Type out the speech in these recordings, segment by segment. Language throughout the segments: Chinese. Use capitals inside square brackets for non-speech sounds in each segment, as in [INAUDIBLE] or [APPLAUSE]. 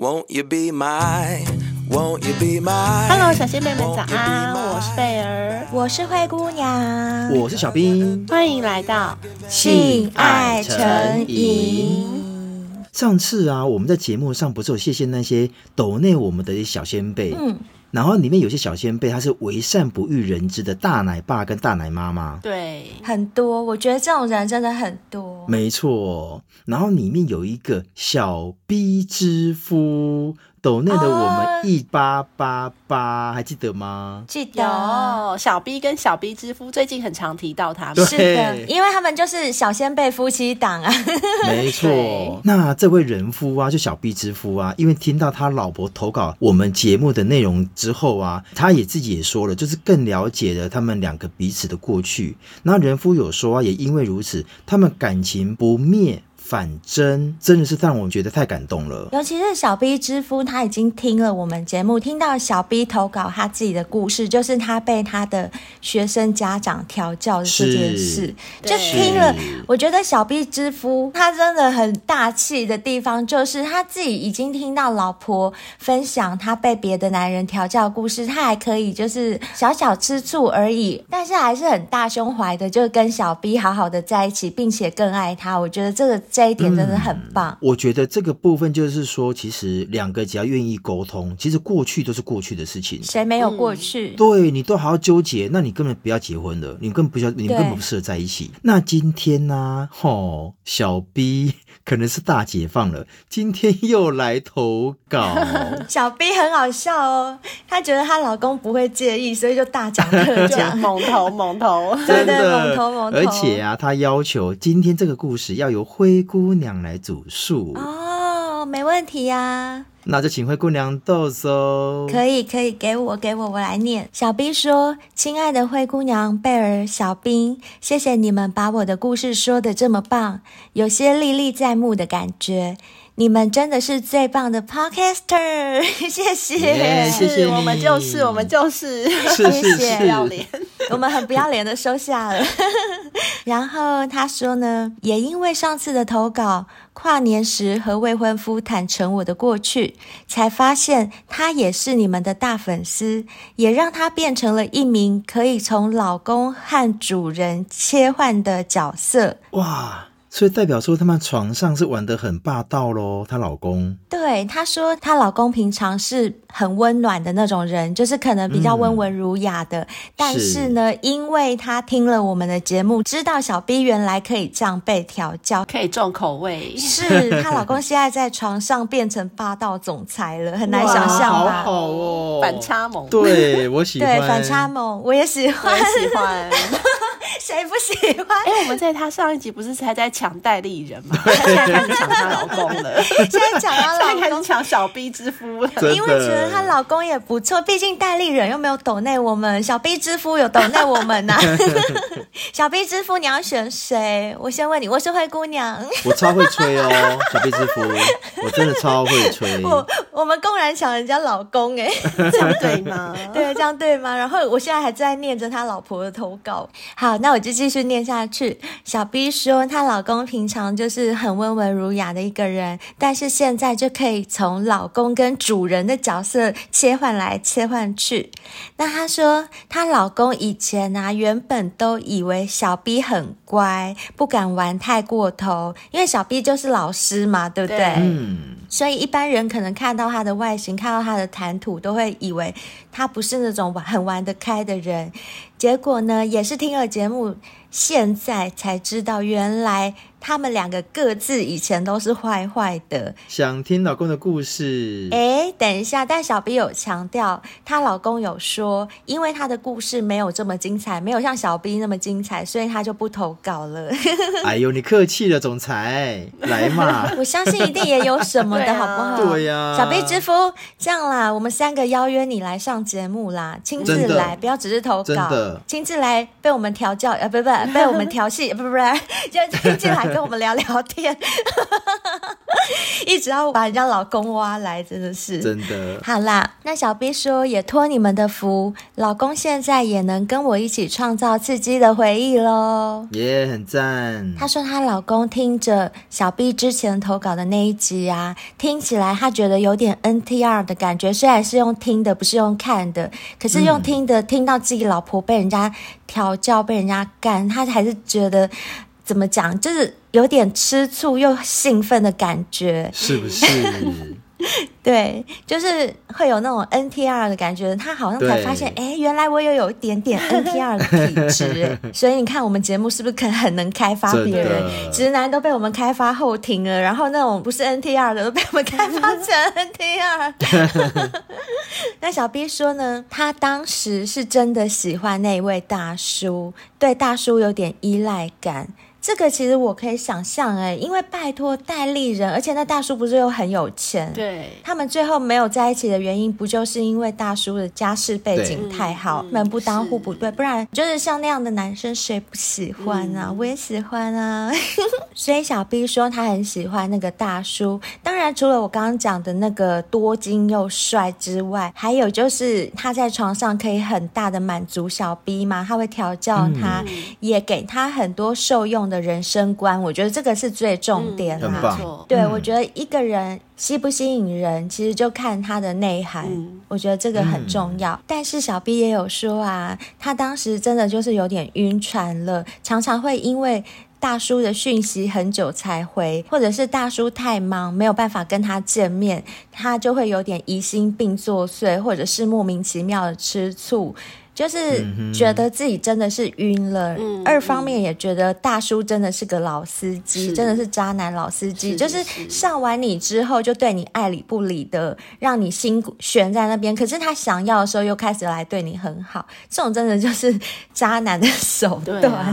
Won't you be my, won't you be my? Hello，小仙妹们早安，我是贝儿，我是灰姑娘，我是小兵，欢迎来到性爱成瘾。上次啊，我们在节目上不是有谢谢那些抖内我们的小仙贝，嗯。然后里面有些小先辈，他是为善不欲人知的大奶爸跟大奶妈妈，对，很多。我觉得这种人真的很多，没错。然后里面有一个小逼之夫。抖内的我们一八八八，还记得吗？记得，小 B 跟小 B 之夫最近很常提到他们，是的，因为他们就是小先辈夫妻档啊。没错，那这位人夫啊，就小 B 之夫啊，因为听到他老婆投稿我们节目的内容之后啊，他也自己也说了，就是更了解了他们两个彼此的过去。那人夫有说啊，也因为如此，他们感情不灭。反真真的是让我觉得太感动了，尤其是小 B 之夫，他已经听了我们节目，听到小 B 投稿他自己的故事，就是他被他的学生家长调教的这件事，就听了。我觉得小 B 之夫他真的很大气的地方，就是他自己已经听到老婆分享他被别的男人调教的故事，他还可以就是小小吃醋而已，但是还是很大胸怀的，就跟小 B 好好的在一起，并且更爱他。我觉得这个。这一点真的很棒。嗯，我觉得这个部分就是说，其实两个只要愿意沟通，其实过去都是过去的事情。谁没有过去？嗯，对，你都好好纠结，那你根本不要结婚了，你根本不需要，你根本不适合在一起。那今天呢，啊？吼，哦，小 B [LAUGHS] 可能是大解放了，今天又来投稿。[LAUGHS] 小 B 很好笑哦，她觉得她老公不会介意，所以就大讲特讲，猛 [LAUGHS] 投猛投，真的猛投猛投。而且啊，她要求今天这个故事要由灰姑娘来煮树哦，没问题呀、啊。那就请灰姑娘豆搜。可以可以，给我给我，我来念。小兵说：“亲爱的灰姑娘贝尔、小兵，谢谢你们把我的故事说的这么棒，有些历历在目的感觉。”你们真的是最棒的 podcaster，[LAUGHS] 谢谢谢谢我们就是我们就是，谢谢，不要脸，我们很不要脸的收下了。[LAUGHS] 然后他说呢，也因为上次的投稿，跨年时和未婚夫坦诚我的过去，才发现他也是你们的大粉丝，也让他变成了一名可以从老公和主人切换的角色。哇！所以代表说，他们床上是玩得很霸道喽。她老公对她说，她老公平常是很温暖的那种人，就是可能比较温文儒雅的。嗯、但是呢，是因为她听了我们的节目，知道小 B 原来可以这样被调教，可以重口味。是她老公现在在床上变成霸道总裁了，很难想象吧？好好哦，反差萌。对，我喜欢。对，反差萌，我也喜欢，我也喜欢。[LAUGHS] [LAUGHS] 谁不喜欢？哎、欸，我们在他上一集不是才在抢代理人吗？现在开始抢她老公了。现在抢她老公，开始抢小 B 之夫了。因为觉得她老公也不错，毕竟代理人又没有抖内我们，小 B 之夫有抖内我们呐、啊。[LAUGHS] 小 B 之夫，你要选谁？我先问你，我是灰姑娘。我超会吹哦，小 B 之夫，我真的超会吹。[LAUGHS] 我我们公然抢人家老公、欸，哎，[LAUGHS] 这样对吗？[LAUGHS] 对，这样对吗？然后我现在还在念着他老婆的投稿。好。那我就继续念下去。小 B 说，她老公平常就是很温文儒雅的一个人，但是现在就可以从老公跟主人的角色切换来切换去。那她说，她老公以前啊，原本都以为小 B 很乖，不敢玩太过头，因为小 B 就是老师嘛，对不对？嗯。所以一般人可能看到他的外形，看到他的谈吐，都会以为他不是那种玩很玩得开的人。结果呢，也是听了节目，现在才知道，原来他们两个各自以前都是坏坏的。想听老公的故事？哎，等一下，但小 B 有强调，她老公有说，因为她的故事没有这么精彩，没有像小 B 那么精彩，所以他就不投稿了。[LAUGHS] 哎呦，你客气了，总裁，来嘛！[LAUGHS] 我相信一定也有什么的，好不好？[LAUGHS] 对呀、啊，小 B 之夫，这样啦，我们三个邀约你来上节目啦，亲自来，不要只是投稿。的，亲自来被我们调教，呃，不不，被我们调戏，不不不，就亲自来跟我们聊聊天，[LAUGHS] 一直要把人家老公挖来，真的是。真的。好啦，那小 B 说也托你们的福，老公现在也能跟我一起创造刺激的回忆喽，也、yeah, 很赞。她说她老公听着小 B 之前投稿的那一集啊，听起来他觉得有点 NTR 的感觉，虽然是用听的，不是用看的，可是用听的，嗯、听到自己老婆被人家调教，被人家干，他还是觉得怎么讲，就是有点吃醋又兴奋的感觉，是不是？[LAUGHS] 对，就是会有那种 NTR 的感觉，他好像才发现，哎，原来我也有一点点 NTR 的体质，[LAUGHS] 所以你看我们节目是不是可很能开发别人？直男都被我们开发后庭了，然后那种不是 NTR 的都被我们开发成 [LAUGHS] NTR。那小 B 说呢，他当时是真的喜欢那一位大叔，对大叔有点依赖感。这个其实我可以想象哎，因为拜托戴丽人，而且那大叔不是又很有钱？对，他们最后没有在一起的原因，不就是因为大叔的家世背景太好，门不当户不对，不然就是像那样的男生谁不喜欢啊？嗯、我也喜欢啊。[LAUGHS] 所以小 B 说他很喜欢那个大叔，当然除了我刚刚讲的那个多金又帅之外，还有就是他在床上可以很大的满足小 B 嘛，他会调教他，嗯、也给他很多受用的。人生观，我觉得这个是最重点啦。嗯、对，我觉得一个人吸不吸引人，其实就看他的内涵。嗯、我觉得这个很重要。嗯、但是小 B 也有说啊，他当时真的就是有点晕船了，常常会因为大叔的讯息很久才回，或者是大叔太忙没有办法跟他见面，他就会有点疑心病作祟，或者是莫名其妙的吃醋。就是觉得自己真的是晕了，嗯、二方面也觉得大叔真的是个老司机，真的是渣男老司机。就是上完你之后就对你爱理不理的，让你心悬在那边。可是他想要的时候又开始来对你很好，这种真的就是渣男的手段。啊、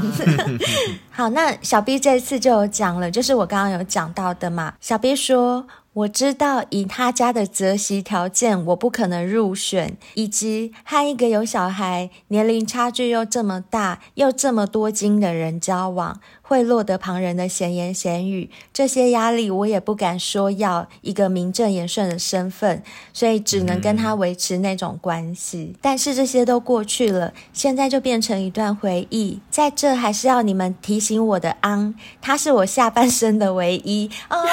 [LAUGHS] 好，那小 B 这次就有讲了，就是我刚刚有讲到的嘛。小 B 说。我知道以他家的择席条件，我不可能入选，以及和一个有小孩、年龄差距又这么大、又这么多金的人交往。会落得旁人的闲言闲语，这些压力我也不敢说要一个名正言顺的身份，所以只能跟他维持那种关系。嗯、但是这些都过去了，现在就变成一段回忆。在这还是要你们提醒我的昂，他是我下半生的唯一哦。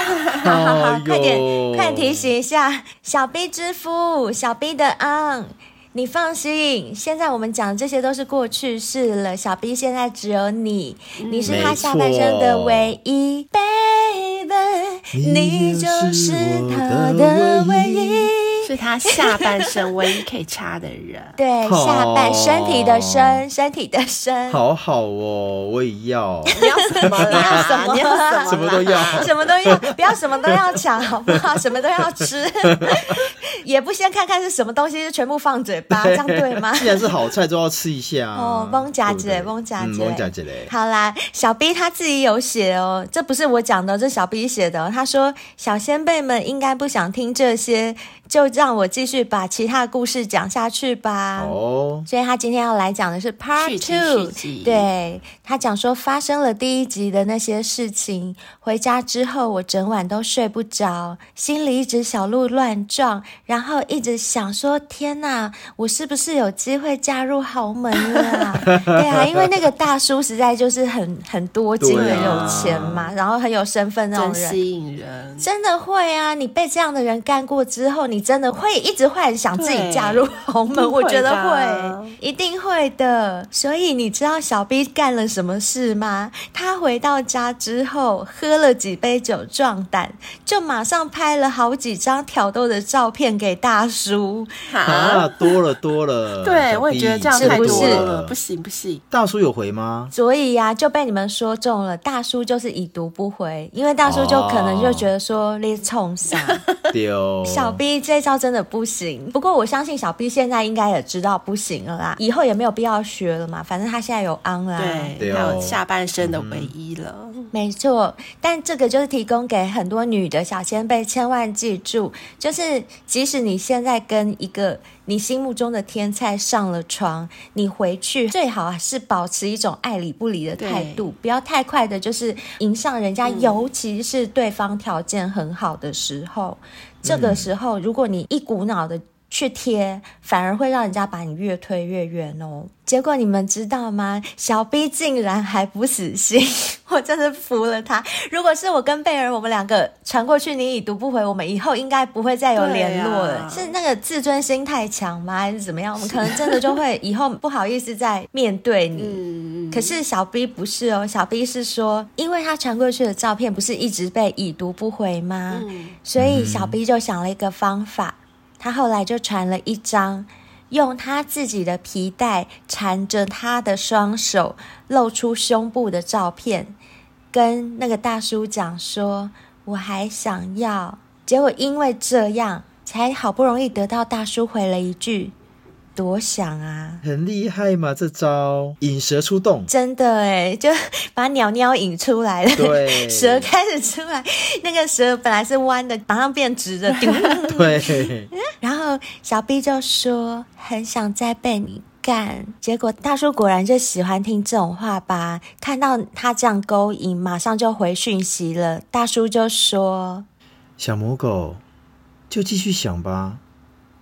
好好好，[LAUGHS] 快点快提醒一下小 B 之夫，小 B 的昂。你放心，现在我们讲的这些都是过去式了。小 B 现在只有你，你是他下半生的唯一，baby，你就是他的唯一。是他下半生唯一可以插的人，[LAUGHS] 对，下半身体的身，身体的身，好好哦，我也要，你要什么 [LAUGHS] 要？什么？[LAUGHS] 什么都要，什么都要，不要什么都要抢，好不好？什么都要吃，也不先看看是什么东西，就全部放嘴巴，这样对吗？[LAUGHS] 既然是好菜，就要吃一下哦。蒙夹子嘞，蒙夹子，蒙夹子嘞。好啦，小 B 他自己有写哦，这不是我讲的，这小 B 写的。他说，小先辈们应该不想听这些。就让我继续把其他故事讲下去吧。哦，所以他今天要来讲的是 Part Two。对，他讲说发生了第一集的那些事情。回家之后，我整晚都睡不着，心里一直小鹿乱撞，然后一直想说：天哪，我是不是有机会嫁入豪门了？[LAUGHS] 对啊，因为那个大叔实在就是很很多金、很有钱嘛，然后很有身份那种人，吸引人。真的会啊！你被这样的人干过之后，你。真的会一直幻想自己嫁入豪门，我觉得会，一定会的。所以你知道小 B 干了什么事吗？他回到家之后，喝了几杯酒壮胆，就马上拍了好几张挑逗的照片给大叔。啊，多了多了。对，我也觉得这样太多了，不行不行。大叔有回吗？所以呀、啊，就被你们说中了。大叔就是已读不回，因为大叔就可能就觉得说 [LAUGHS] 你冲啥丢小 B。这招真的不行。不过我相信小 B 现在应该也知道不行了啦，以后也没有必要学了嘛。反正他现在有 on 啦，对，还有下半身的唯一了。嗯、没错，但这个就是提供给很多女的小先辈，千万记住，就是即使你现在跟一个你心目中的天菜上了床，你回去最好还是保持一种爱理不理的态度，不要太快的，就是迎上人家，嗯、尤其是对方条件很好的时候。这个时候，如果你一股脑的去贴，反而会让人家把你越推越远哦。结果你们知道吗？小 B 竟然还不死心，[LAUGHS] 我真的服了他。如果是我跟贝尔，我们两个传过去，你已读不回，我们以后应该不会再有联络了。啊、是那个自尊心太强吗？还是怎么样？我们可能真的就会以后不好意思再面对你。嗯、可是小 B 不是哦，小 B 是说，因为他传过去的照片不是一直被已读不回吗？嗯、所以小 B 就想了一个方法。他后来就传了一张用他自己的皮带缠着他的双手，露出胸部的照片，跟那个大叔讲说：“我还想要。”结果因为这样，才好不容易得到大叔回了一句。多想啊，很厉害嘛！这招引蛇出洞，真的哎，[LAUGHS] 就把鸟鸟引出来了。对，[LAUGHS] 蛇开始出来，那个蛇本来是弯的，马上变直的。[LAUGHS] 对。然后小 B 就说很想再被你干，结果大叔果然就喜欢听这种话吧。看到他这样勾引，马上就回讯息了。大叔就说：“小母狗，就继续想吧，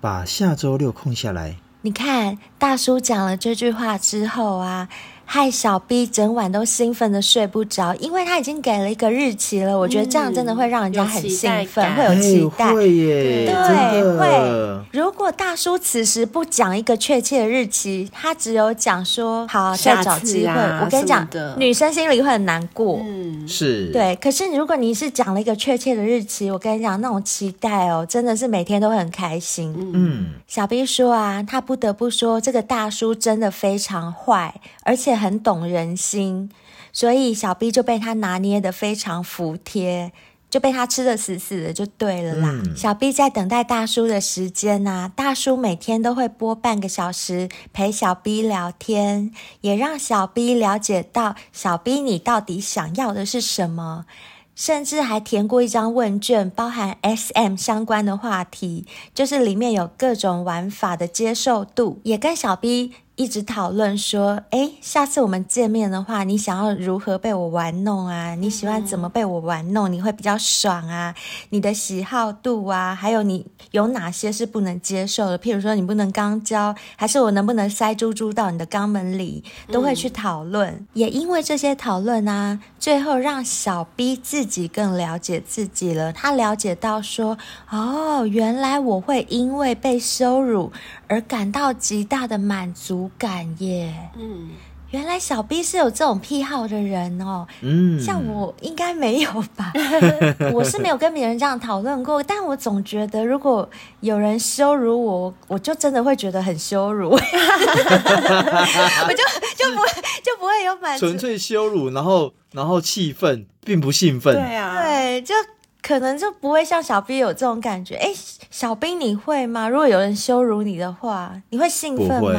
把下周六空下来。”你看，大叔讲了这句话之后啊。害小 B 整晚都兴奋的睡不着，因为他已经给了一个日期了。我觉得这样真的会让人家很兴奋，嗯、会有期待。会耶，对，会。如果大叔此时不讲一个确切的日期，他只有讲说好再找机会。啊、我跟你讲，女生心里会很难过。嗯，是。对，可是如果你是讲了一个确切的日期，我跟你讲，那种期待哦，真的是每天都会很开心。嗯，小 B 说啊，他不得不说，这个大叔真的非常坏，而且。很懂人心，所以小 B 就被他拿捏的非常服帖，就被他吃的死死的，就对了啦。嗯、小 B 在等待大叔的时间啊，大叔每天都会播半个小时陪小 B 聊天，也让小 B 了解到小 B 你到底想要的是什么，甚至还填过一张问卷，包含 SM 相关的话题，就是里面有各种玩法的接受度，也跟小 B。一直讨论说，哎，下次我们见面的话，你想要如何被我玩弄啊？你喜欢怎么被我玩弄？你会比较爽啊？你的喜好度啊，还有你有哪些是不能接受的？譬如说，你不能肛交，还是我能不能塞猪猪到你的肛门里？都会去讨论。嗯、也因为这些讨论啊，最后让小 B 自己更了解自己了。他了解到说，哦，原来我会因为被羞辱而感到极大的满足。感耶，嗯，原来小 B 是有这种癖好的人哦，嗯，像我应该没有吧，[LAUGHS] 我是没有跟别人这样讨论过，但我总觉得如果有人羞辱我，我就真的会觉得很羞辱，[LAUGHS] 我就就不会就不会有满足，纯粹羞辱，然后然后气愤，并不兴奋，对啊，对，就。可能就不会像小 B 有这种感觉。哎，小 B 你会吗？如果有人羞辱你的话，你会兴奋吗？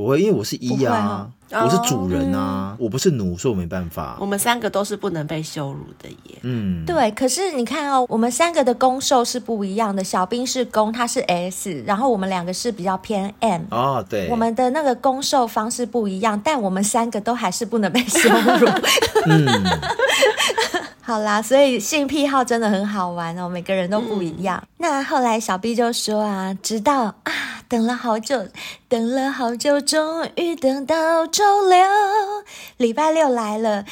不会，因为我是一啊，我是主人啊，我不是奴，所以我没办法。我们三个都是不能被羞辱的耶。嗯，对。可是你看哦，我们三个的攻受是不一样的。小兵是攻，他是 S，然后我们两个是比较偏 M。哦，对。我们的那个攻受方式不一样，但我们三个都还是不能被羞辱。[LAUGHS] [LAUGHS] 嗯。好啦，所以性癖好真的很好玩哦，每个人都不一样。嗯、那后来小 B 就说啊，直到啊，等了好久，等了好久，终于等到周六，礼拜六来了。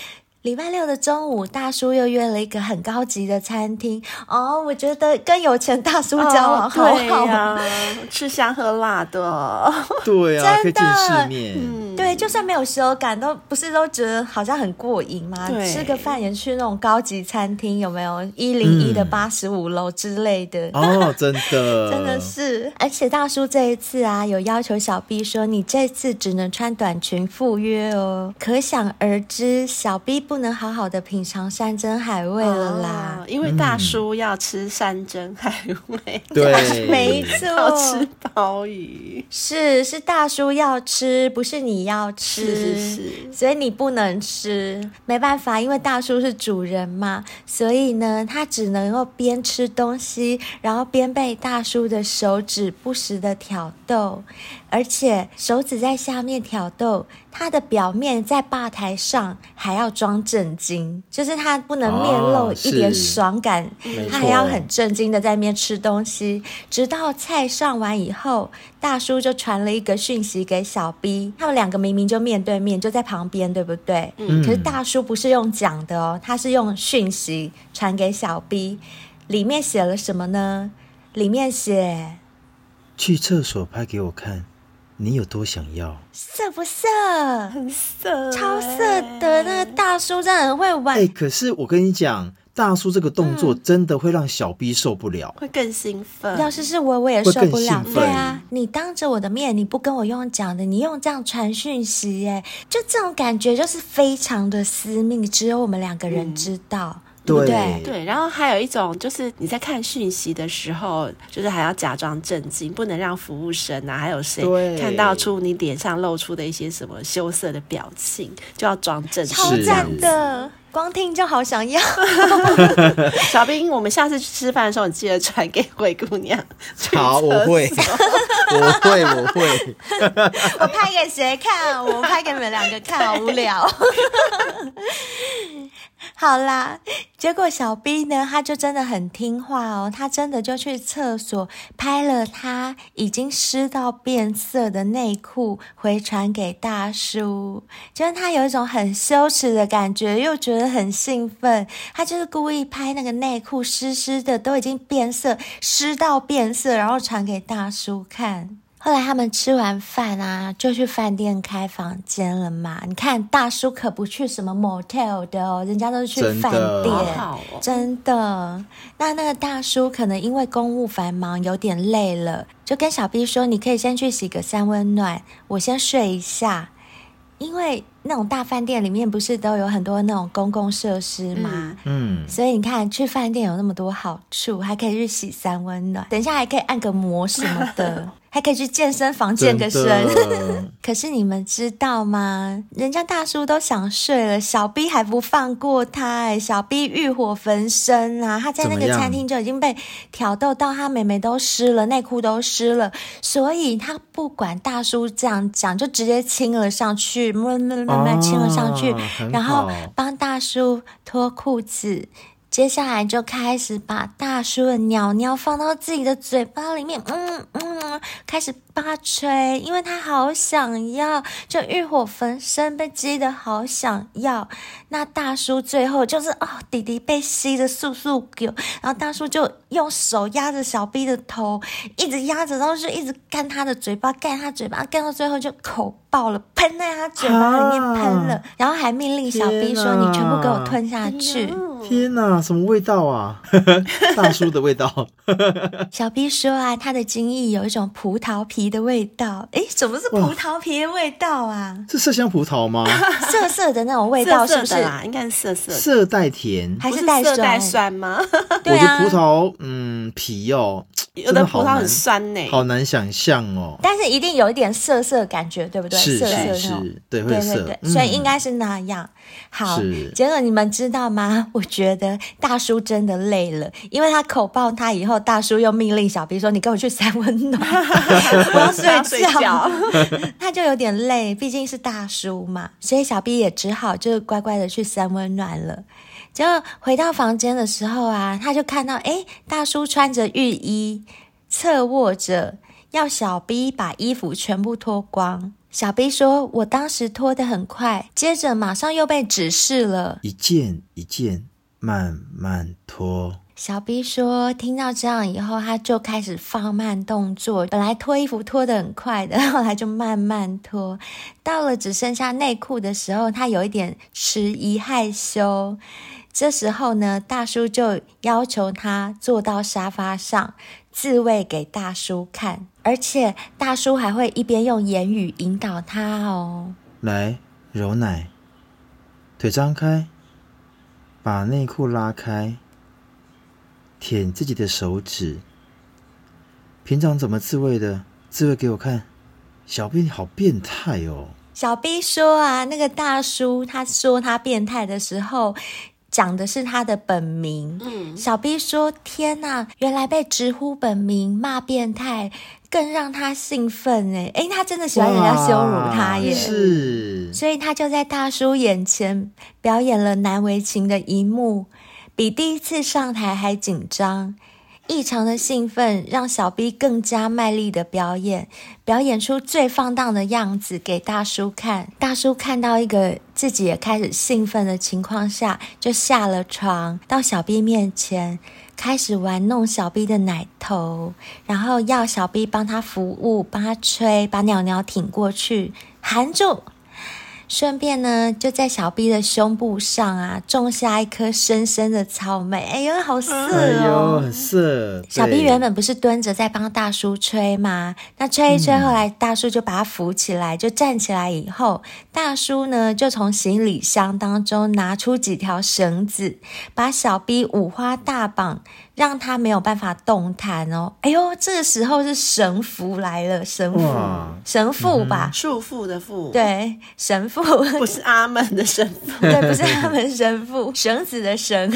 礼拜六的中午，大叔又约了一个很高级的餐厅哦。我觉得跟有钱大叔交往好好啊，哦、吃香喝辣的，对呀、啊，真的，可以见世面。嗯、对，就算没有羞感，都不是都觉得好像很过瘾吗？吃个饭也去那种高级餐厅，有没有一零一的八十五楼之类的？嗯、哦，真的，[LAUGHS] 真的是。而且大叔这一次啊，有要求小 B 说，你这次只能穿短裙赴约哦。可想而知，小 B 不。不能好好的品尝山珍海味了啦。哦、因为大叔要吃山珍海味，嗯、对，没错，要吃鲍鱼，是是大叔要吃，不是你要吃，是是是，所以你不能吃，没办法，因为大叔是主人嘛，所以呢，他只能够边吃东西，然后边被大叔的手指不时的挑逗。而且手指在下面挑逗，他的表面在吧台上还要装正经，就是他不能面露一点爽感，哦、他还要很正经的在那边吃东西。直到菜上完以后，大叔就传了一个讯息给小 B，他们两个明明就面对面，就在旁边，对不对？嗯。可是大叔不是用讲的哦，他是用讯息传给小 B，里面写了什么呢？里面写：去厕所拍给我看。你有多想要？色不色？很色，超色的。那个大叔真的很会玩。哎、欸，可是我跟你讲，大叔这个动作真的会让小 B 受不了，会更兴奋。要是是我，我也受不了。对啊，你当着我的面，你不跟我用讲的，你用这样传讯息，哎，就这种感觉就是非常的私密，只有我们两个人知道。嗯对对，对，然后还有一种就是你在看讯息的时候，就是还要假装震惊，不能让服务生啊，还有谁看到出你脸上露出的一些什么羞涩的表情，就要装正经。超赞的，光听就好想要。[LAUGHS] 小兵，我们下次去吃饭的时候，你记得传给灰姑娘。[LAUGHS] 好，我会，[LAUGHS] 我会，我会。我拍给谁看？我拍给你们两个看，好无聊。[LAUGHS] 好啦，结果小 B 呢，他就真的很听话哦，他真的就去厕所拍了他已经湿到变色的内裤，回传给大叔。就是他有一种很羞耻的感觉，又觉得很兴奋，他就是故意拍那个内裤湿湿的，都已经变色，湿到变色，然后传给大叔看。后来他们吃完饭啊，就去饭店开房间了嘛。你看大叔可不去什么 motel 的哦，人家都是去饭店，真的，哦、真的。那那个大叔可能因为公务繁忙，有点累了，就跟小 B 说：“你可以先去洗个三温暖，我先睡一下。”因为那种大饭店里面不是都有很多那种公共设施吗？嗯，所以你看去饭店有那么多好处，还可以去洗三温暖，等一下还可以按个摩什么的。[LAUGHS] 还可以去健身房健个身，[LAUGHS] 可是你们知道吗？人家大叔都想睡了，小 B 还不放过他，哎，小 B 欲火焚身啊！他在那个餐厅就已经被挑逗到，他妹妹都湿了，内裤都湿了，所以他不管大叔这样讲，就直接亲了上去，慢慢慢慢亲了上去，然后帮大叔脱裤子。接下来就开始把大叔的鸟鸟放到自己的嘴巴里面，嗯嗯，开始扒吹，因为他好想要，就欲火焚身，被激得好想要。那大叔最后就是哦，弟弟被吸的速速狗，然后大叔就用手压着小 B 的头，一直压着，然后就一直干他的嘴巴，干他嘴巴，干到最后就口爆了，喷在他嘴巴里面喷了，然后还命令小 B 说：“你全部给我吞下去。”天哪，什么味道啊？[LAUGHS] 大叔的味道。[LAUGHS] 小 B 说啊，他的精液有一种葡萄皮的味道。诶，怎么是葡萄皮的味道啊？是麝香葡萄吗？[LAUGHS] 涩涩的那种味道，是不是？应该是涩涩。涩带甜，还是带酸，酸吗？对啊，我觉得葡萄，嗯，皮哦，[TSK] 有的葡萄很酸呢，好难想象哦。但是一定有一点涩涩感觉，对不对？是是是，对，会涩。所以应该是那样。好，结果你们知道吗？[LAUGHS] 我觉得大叔真的累了，因为他口爆他以后，大叔又命令小 B 说：“你跟我去三温暖，[LAUGHS] 我要睡觉。睡觉” [LAUGHS] 他就有点累，毕竟是大叔嘛，所以小 B 也只好就乖乖的去三温暖了。结果回到房间的时候啊，他就看到诶，大叔穿着浴衣，侧卧着，要小 B 把衣服全部脱光。小 B 说：“我当时脱得很快，接着马上又被指示了，一件一件慢慢脱。”小 B 说：“听到这样以后，他就开始放慢动作。本来脱衣服脱得很快的，[LAUGHS] 后来就慢慢脱。到了只剩下内裤的时候，他有一点迟疑害羞。这时候呢，大叔就要求他坐到沙发上。”自慰给大叔看，而且大叔还会一边用言语引导他哦。来，揉奶，腿张开，把内裤拉开，舔自己的手指。平常怎么自慰的？自慰给我看。小 B 你好变态哦！小 B 说啊，那个大叔他说他变态的时候，讲的是他的本名。嗯，小 B 说：“天哪，原来被直呼本名骂变态，更让他兴奋哎！哎，他真的喜欢人家羞辱他耶！是，所以他就在大叔眼前表演了难为情的一幕，比第一次上台还紧张。”异常的兴奋让小 B 更加卖力的表演，表演出最放荡的样子给大叔看。大叔看到一个自己也开始兴奋的情况下，就下了床，到小 B 面前开始玩弄小 B 的奶头，然后要小 B 帮他服务，帮他吹，把鸟鸟挺过去，含住。顺便呢，就在小 B 的胸部上啊，种下一颗深深的草莓。哎呦，好色哦！哎呦，很色。小 B 原本不是蹲着在帮大叔吹吗？那吹一吹，后来大叔就把他扶起来，嗯、就站起来以后，大叔呢就从行李箱当中拿出几条绳子，把小 B 五花大绑。让他没有办法动弹哦！哎呦，这个时候是神父来了，神父，神父吧，束缚的缚，对，神父 [LAUGHS] 不是阿门的神父，[LAUGHS] 对，不是阿门神父，绳子的绳。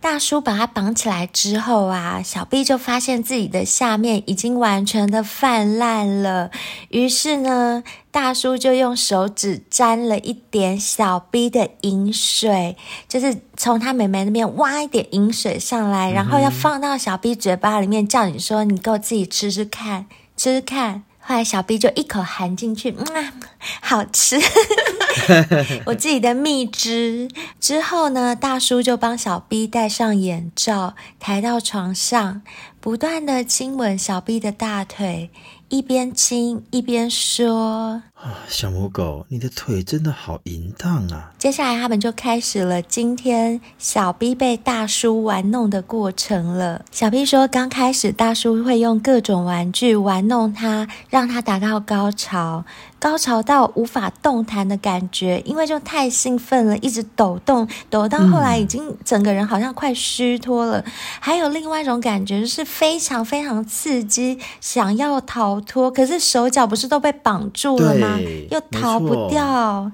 大叔把他绑起来之后啊，小 B 就发现自己的下面已经完全的泛滥了。于是呢，大叔就用手指沾了一点小 B 的饮水，就是从他妹妹那边挖一点饮水上来，然后要放到小 B 嘴巴里面，叫你说：“你给我自己吃吃看，吃吃看。”后来小 B 就一口含进去，嗯，好吃。[LAUGHS] [LAUGHS] 我自己的蜜汁。之后呢，大叔就帮小 B 戴上眼罩，抬到床上，不断的亲吻小 B 的大腿。一边亲一边说：“啊，[SIGHS] 小母狗，你的腿真的好淫荡啊！”接下来他们就开始了今天小 B 被大叔玩弄的过程了。小 B 说，刚开始大叔会用各种玩具玩弄他，让他达到高潮。高潮到无法动弹的感觉，因为就太兴奋了，一直抖动，抖到后来已经整个人好像快虚脱了。还有另外一种感觉，就是非常非常刺激，想要逃脱，可是手脚不是都被绑住了吗？又逃不掉。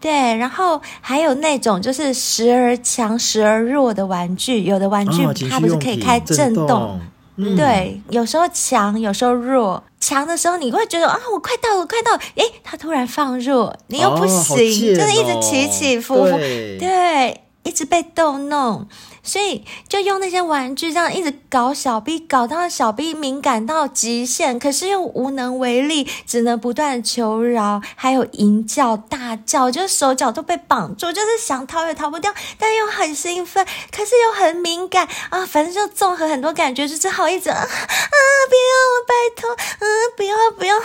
对，然后还有那种就是时而强时而弱的玩具，有的玩具它不是可以开震动。嗯、对，有时候强，有时候弱。强的时候，你会觉得啊，我快到了，快到了！诶，它突然放弱，你又不行，哦哦、就是一直起起伏伏，对，对，一直被逗弄。所以就用那些玩具这样一直搞小 B，搞到小 B 敏感到极限，可是又无能为力，只能不断求饶，还有淫叫大叫，就是手脚都被绑住，就是想逃也逃不掉，但又很兴奋，可是又很敏感啊，反正就综合很多感觉，就只好一直啊啊，不要我拜托，啊不要不要，啊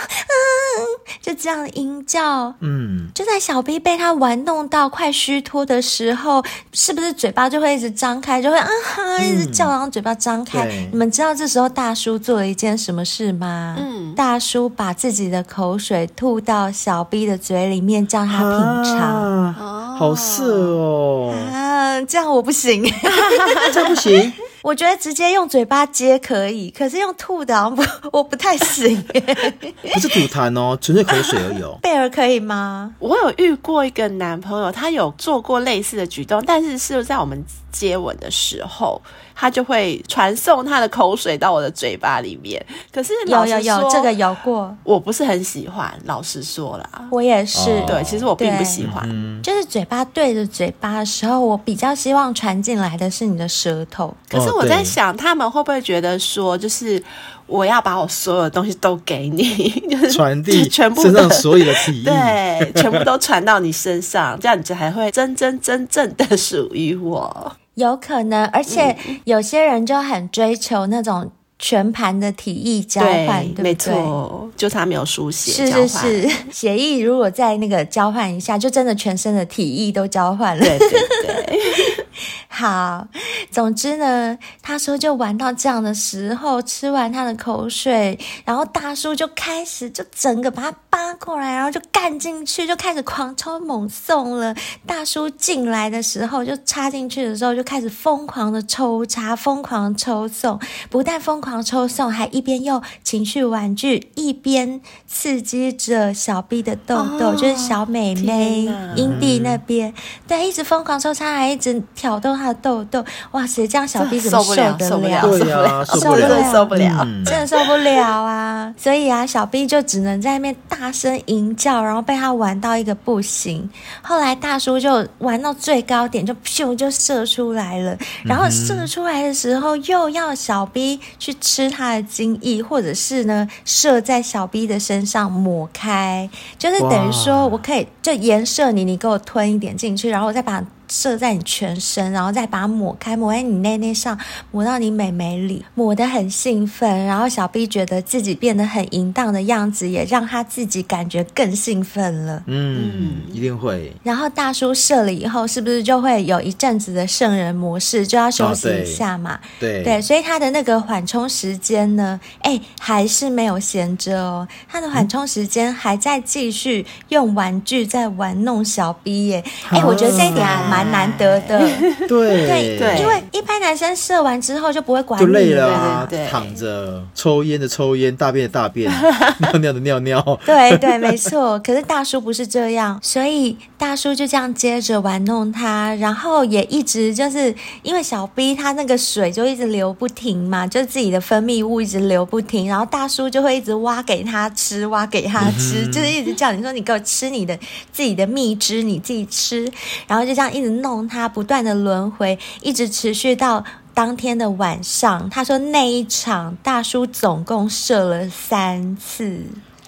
就这样淫叫，嗯，就在小 B 被他玩弄到快虚脱的时候，是不是嘴巴就会一直张开？就会啊哈，一直叫，然后嘴巴张开。嗯、你们知道这时候大叔做了一件什么事吗？嗯，大叔把自己的口水吐到小 B 的嘴里面，叫他品尝。啊、好色哦！啊，这样我不行，[LAUGHS] 这样不行。[LAUGHS] 我觉得直接用嘴巴接可以，可是用吐的，不，[LAUGHS] 我不太行。不是吐痰哦，纯粹口水而已。贝儿可以吗？我有遇过一个男朋友，他有做过类似的举动，但是是在我们接吻的时候，他就会传送他的口水到我的嘴巴里面。可是有有有这个有过，我不是很喜欢。老实说啦，我也是。哦、对，其实我并不喜欢。嗯、就是嘴巴对着嘴巴的时候，我比较希望传进来的是你的舌头。可是。我在想，他们会不会觉得说，就是我要把我所有的东西都给你，[LAUGHS] 就是传递全部身上所有的体液，对，全部都传到你身上，这样子才会真真真正的属于我。有可能，而且有些人就很追求那种全盘的体意交换，对，对，对，没错，就他没有书写，是是是，[LAUGHS] 协议如果在那个交换一下，就真的全身的体意都交换了，对对对。[LAUGHS] 好，总之呢，他说就玩到这样的时候，吃完他的口水，然后大叔就开始就整个把他扒过来，然后就干进去，就开始狂抽猛送了。大叔进来的时候就插进去的时候就开始疯狂的抽插，疯狂抽送，不但疯狂抽送，还一边用情绪玩具一边刺激着小 B 的痘痘，哦、就是小美眉阴蒂那边，对，一直疯狂抽插，还一直挑逗他的痘痘，哇塞，这样小 B 怎么受得了？受不了，受不了，受不了，受不了，真的受不了。啊！所以啊，小 B 就只能在那边大声吟叫，然后被他玩到一个不行。后来大叔就玩到最高点，就咻就射出来了，然后射出来的时候又要小 B 去吃它的精液，或者是呢射在小 B 的身上抹开，就是等于说我可以就颜射你，你给我吞一点进去，然后我再把。射在你全身，然后再把它抹开，抹在你内内上，抹到你美眉里，抹得很兴奋。然后小 B 觉得自己变得很淫荡的样子，也让他自己感觉更兴奋了。嗯，一定会。然后大叔射了以后，是不是就会有一阵子的圣人模式，就要休息一下嘛？哦、对对，对，所以他的那个缓冲时间呢，哎，还是没有闲着哦。他的缓冲时间还在继续用玩具在玩弄小 B 耶。哎，我觉得这一点还蛮。蛮难得的，[LAUGHS] 对。对对，因为一般男生射完之后就不会管你，就累了啊，对对对，躺着抽烟的抽烟，大便的大便，[LAUGHS] 尿尿的尿尿，对对，没错。可是大叔不是这样，所以大叔就这样接着玩弄他，然后也一直就是因为小 B 他那个水就一直流不停嘛，就自己的分泌物一直流不停，然后大叔就会一直挖给他吃，挖给他吃，嗯、就是一直叫你说你给我吃你的自己的蜜汁，你自己吃，然后就这样一直。弄他不断的轮回，一直持续到当天的晚上。他说那一场大叔总共射了三次。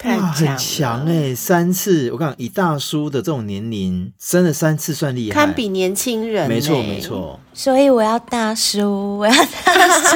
哇，很强哎、欸，三次！我讲以大叔的这种年龄，生了三次算厉害，堪比年轻人、欸。没错，没错。所以 [LAUGHS] 我要大叔，我要大叔，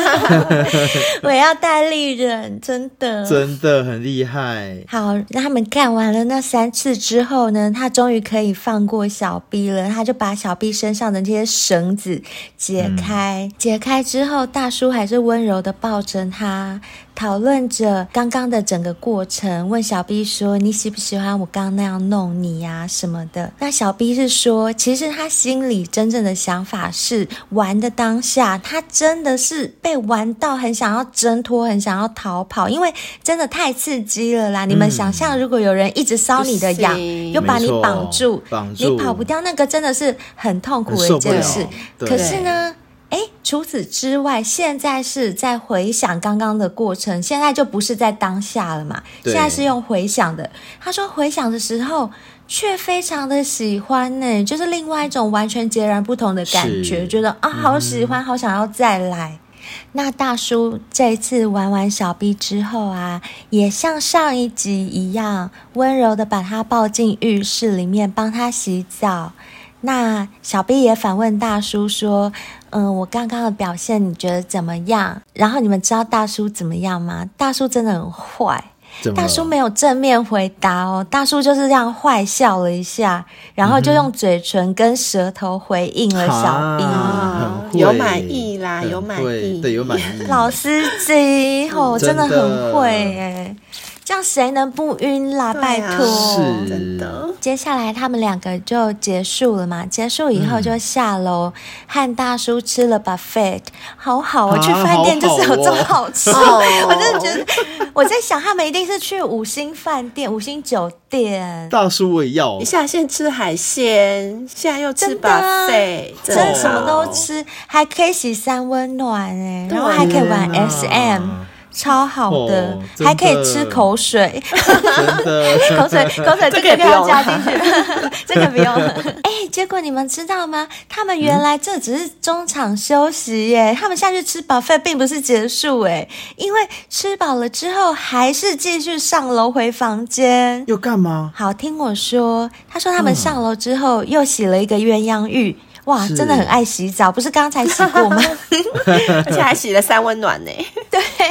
我要戴立忍，真的，真的很厉害。好，那他们干完了那三次之后呢，他终于可以放过小 B 了。他就把小 B 身上的这些绳子解开，嗯、解开之后，大叔还是温柔的抱着他。讨论着刚刚的整个过程，问小 B 说：“你喜不喜欢我刚刚那样弄你呀、啊？什么的？”那小 B 是说，其实他心里真正的想法是，玩的当下，他真的是被玩到很想要挣脱，很想要逃跑，因为真的太刺激了啦！嗯、你们想象，如果有人一直搔你的痒，又把你绑住，绑住，你跑不掉，那个真的是很痛苦的一件事。可是呢？哎，除此之外，现在是在回想刚刚的过程，现在就不是在当下了嘛？现在是用回想的。他说回想的时候，却非常的喜欢呢，就是另外一种完全截然不同的感觉，觉得啊，好喜欢，嗯、好想要再来。那大叔这一次玩完小 B 之后啊，也像上一集一样，温柔的把他抱进浴室里面，帮他洗澡。那小 B 也反问大叔说：“嗯，我刚刚的表现你觉得怎么样？”然后你们知道大叔怎么样吗？大叔真的很坏。大叔没有正面回答哦，大叔就是这样坏笑了一下，然后就用嘴唇跟舌头回应了小 B，、啊、有满意啦，有满意，对，有满意。[LAUGHS] 老司机哦，真的。很会哎。这样谁能不晕啦？啊、拜托，是真的。接下来他们两个就结束了嘛？结束以后就下楼、嗯、和大叔吃了 buffet，好好啊！去饭店就是有这么好吃，好好哦、[LAUGHS] 我真的觉得我在想，他们一定是去五星饭店、五星酒店。大叔我也要，一下先吃海鲜，现在又吃 buffet，真的什么都吃，还可以洗三温暖哎，然后还可以玩 SM。超好的，哦、的还可以吃口水，[LAUGHS] 口水 [LAUGHS] 口水这个不要加进去，[LAUGHS] 这个不用。哎，结果你们知道吗？他们原来这只是中场休息耶，嗯、他们下去吃 buffet 并不是结束哎，因为吃饱了之后还是继续上楼回房间。又干嘛？好，听我说，他说他们上楼之后又洗了一个鸳鸯浴。哇，真的很爱洗澡，不是刚才洗过吗？而且还洗了三温暖呢。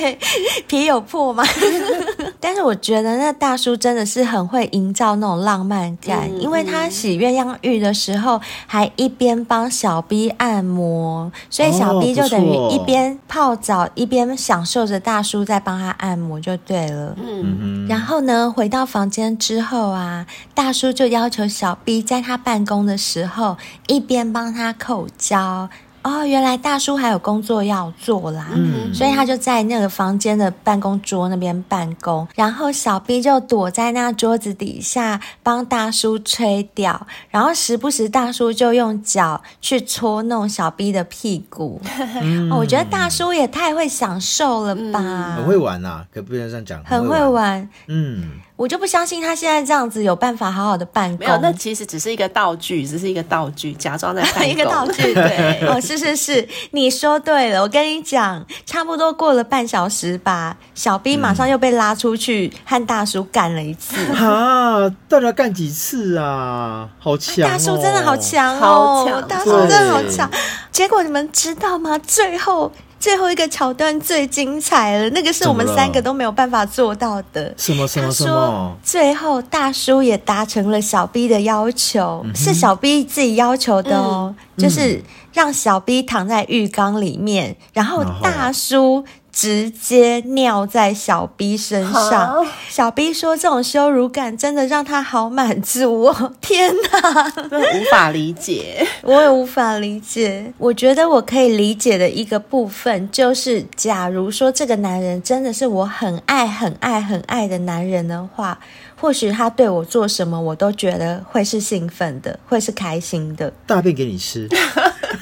对，[LAUGHS] 皮有破吗？[LAUGHS] 但是我觉得那大叔真的是很会营造那种浪漫感，嗯、因为他洗鸳鸯浴的时候还一边帮小 B 按摩，所以小 B 就等于一边泡澡、哦、一边享受着大叔在帮他按摩就对了。嗯，然后呢，回到房间之后啊，大叔就要求小 B 在他办公的时候一边帮他口交。哦，原来大叔还有工作要做啦，嗯，所以他就在那个房间的办公桌那边办公，然后小 B 就躲在那桌子底下帮大叔吹掉，然后时不时大叔就用脚去搓弄小 B 的屁股。嗯。哦，我觉得大叔也太会享受了吧，嗯、很会玩呐、啊，可不能这样讲，很会玩，嗯。我就不相信他现在这样子有办法好好的办公。没有，那其实只是一个道具，只是一个道具，假装在办公。[LAUGHS] 一个道具，[LAUGHS] 对。哦，是是是，你说对了。我跟你讲，差不多过了半小时吧，小兵马上又被拉出去和大叔干了一次。啊，到底要干几次啊？好强哦！大叔真的好强哦，大叔真的好强。结果你们知道吗？最后。最后一个桥段最精彩了，那个是我们三个都没有办法做到的。什么什么什么？最后大叔也达成了小 B 的要求，嗯、是小 B 自己要求的哦，嗯、就是让小 B 躺在浴缸里面，然后大叔。直接尿在小 B 身上，小 B 说：“这种羞辱感真的让他好满足哦！” [LAUGHS] 天哪，无法理解，[LAUGHS] 我也无法理解。我觉得我可以理解的一个部分就是，假如说这个男人真的是我很爱、很爱、很爱的男人的话，或许他对我做什么，我都觉得会是兴奋的，会是开心的。大便给你吃。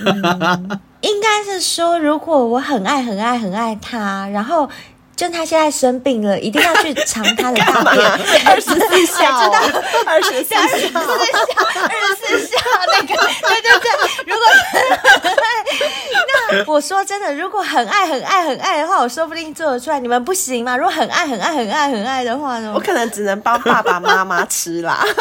嗯 [LAUGHS] 应该是说，如果我很爱、很爱、很爱他，然后就他现在生病了，一定要去尝他的大便，二十四孝，知道二十四孝，二十四孝，[LAUGHS] 二十四孝那个，对对对。如果那 [LAUGHS] 我说真的，如果很爱、很爱、很爱的话，我说不定做得出来。你们不行吗？如果很爱、很爱、很爱、很爱的话呢？我可能只能帮爸爸妈妈吃啦。[LAUGHS]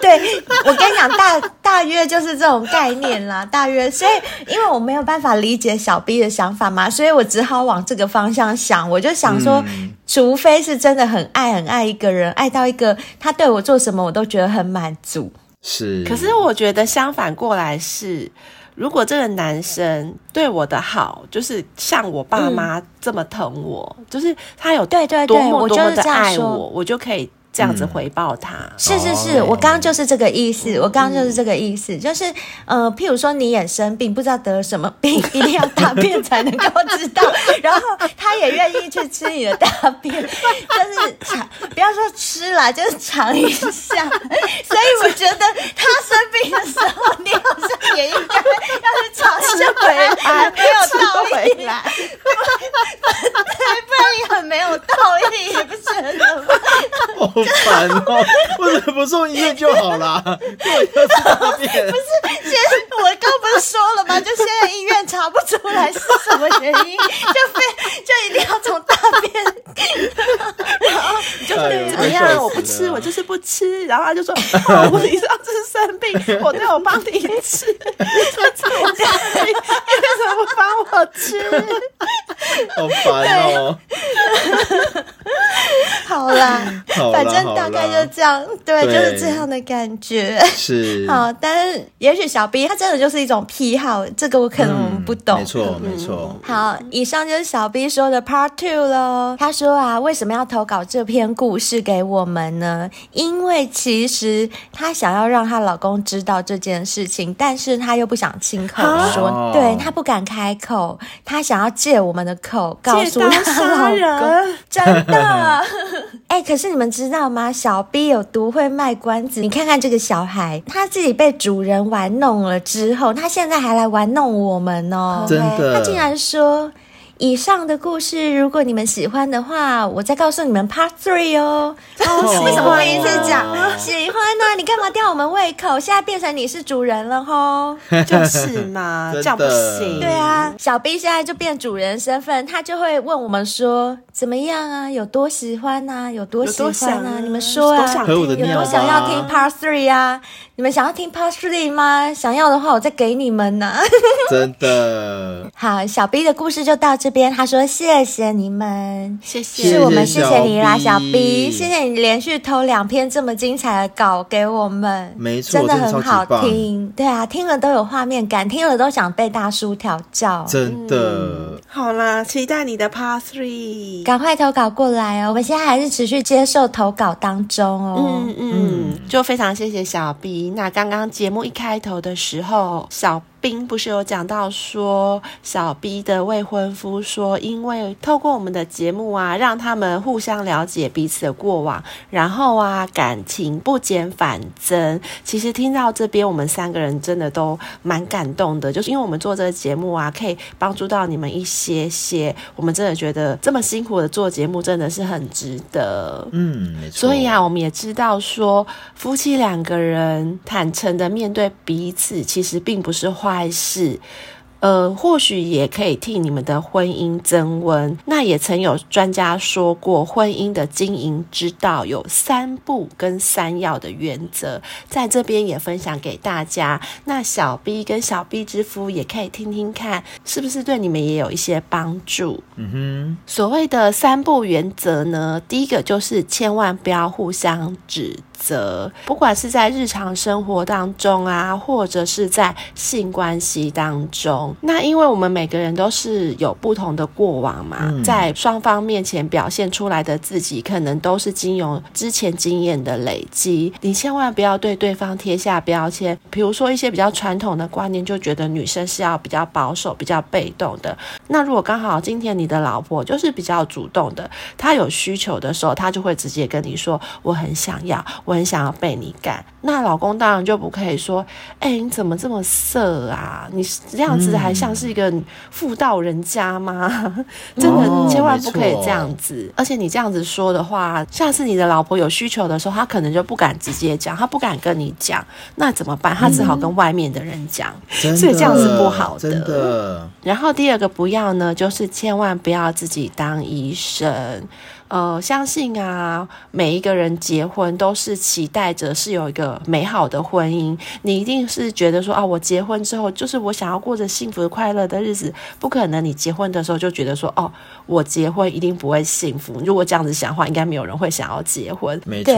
对，我跟你讲，大大约就是这种概念啦，大约。所以，因为我没有办法理解小 B 的想法嘛，所以我只好往这个方向想。我就想说，嗯、除非是真的很爱很爱一个人，爱到一个他对我做什么我都觉得很满足。是。可是我觉得相反过来是，如果这个男生对我的好，就是像我爸妈这么疼我，嗯、就是他有对对对，多么多么的爱我，我，我，我就可以。这样子回报他，嗯、是是是，哦、我刚刚就是这个意思，嗯、我刚刚就是这个意思，就是呃，譬如说你也生病，不知道得了什么病，一定要大便才能够知道，[LAUGHS] 然后他也愿意去吃你的大便，[LAUGHS] 就是尝，不要说吃啦，就是尝一下。[LAUGHS] 所以我觉得他生病的时候，你好像也应该要去尝一下回来，没有道理，来，不然也很没有道理，你不觉得吗？好烦哦！为什么不送医院就好了？不是，不是，先我刚不是说了吗？就现在医院查不出来是什么原因，就非就一定要从大便，就是怎么样？我不吃，我就是不吃。然后他就说：“ [LAUGHS] 哦，你知道这是生病，我对我帮你吃，这次我生病，你为什么不帮我吃？” [LAUGHS] 好烦哦！[LAUGHS] 好啦，反正大概就这样，对，就是这样的感觉。是好，但是也许小 B 他真的就是一种癖好，这个我可能我们不懂。没错，没错。好，以上就是小 B 说的 Part Two 喽。他说啊，为什么要投稿这篇故事给我们呢？因为其实她想要让她老公知道这件事情，但是她又不想亲口说，对，她不敢开口，她想要借我们的口告诉 [LAUGHS] 他老公，真的。[LAUGHS] 哎、欸，可是你们知道吗？小 B 有多会卖关子？你看看这个小孩，他自己被主人玩弄了之后，他现在还来玩弄我们哦！真的，他竟然说。以上的故事，如果你们喜欢的话，我再告诉你们 Part Three 哦。哦，为什么第一次讲喜欢呢？你干嘛吊我们胃口？现在变成你是主人了吼，[LAUGHS] 就是嘛，这样不行。对啊，小 B 现在就变主人身份，他就会问我们说怎么样啊？有多喜欢啊？有多喜欢啊？你们说啊？有多想要听 Part Three 啊？你们想要听 Part Three 吗？想要的话，我再给你们呢。[LAUGHS] 真的。好，小 B 的故事就到这边。他说：“谢谢你们，谢谢，是我们谢谢你啦，小 B，谢谢你连续投两篇这么精彩的稿给我们，没错，真的很好听。对啊，听了都有画面感，听了都想被大叔调教。真的。嗯、好啦，期待你的 Part Three，赶快投稿过来哦。我们现在还是持续接受投稿当中哦。嗯嗯，就非常谢谢小 B。那刚刚节目一开头的时候，小。冰不是有讲到说，小 B 的未婚夫说，因为透过我们的节目啊，让他们互相了解彼此的过往，然后啊，感情不减反增。其实听到这边，我们三个人真的都蛮感动的，就是因为我们做这个节目啊，可以帮助到你们一些些，我们真的觉得这么辛苦的做节目真的是很值得。嗯，没错。所以啊，我们也知道说，夫妻两个人坦诚的面对彼此，其实并不是坏。还是。呃，或许也可以替你们的婚姻增温。那也曾有专家说过，婚姻的经营之道有三不跟三要的原则，在这边也分享给大家。那小 B 跟小 B 之夫也可以听听看，是不是对你们也有一些帮助？嗯哼。所谓的三不原则呢，第一个就是千万不要互相指责，不管是在日常生活当中啊，或者是在性关系当中。那因为我们每个人都是有不同的过往嘛，嗯、在双方面前表现出来的自己，可能都是经由之前经验的累积。你千万不要对对方贴下标签，比如说一些比较传统的观念，就觉得女生是要比较保守、比较被动的。那如果刚好今天你的老婆就是比较主动的，她有需求的时候，她就会直接跟你说：“我很想要，我很想要被你干。”那老公当然就不可以说：“哎、欸，你怎么这么色啊？你这样子。”还像是一个妇道人家吗？[LAUGHS] 真的千万不可以这样子。哦、而且你这样子说的话，下次你的老婆有需求的时候，她可能就不敢直接讲，她不敢跟你讲，那怎么办？她只好跟外面的人讲，嗯、所以这样是不好的。真的。然后第二个不要呢，就是千万不要自己当医生。呃，相信啊，每一个人结婚都是期待着是有一个美好的婚姻。你一定是觉得说啊，我结婚之后就是我想要过着幸福快乐的日子。不可能，你结婚的时候就觉得说，哦，我结婚一定不会幸福。如果这样子想的话，应该没有人会想要结婚。没错。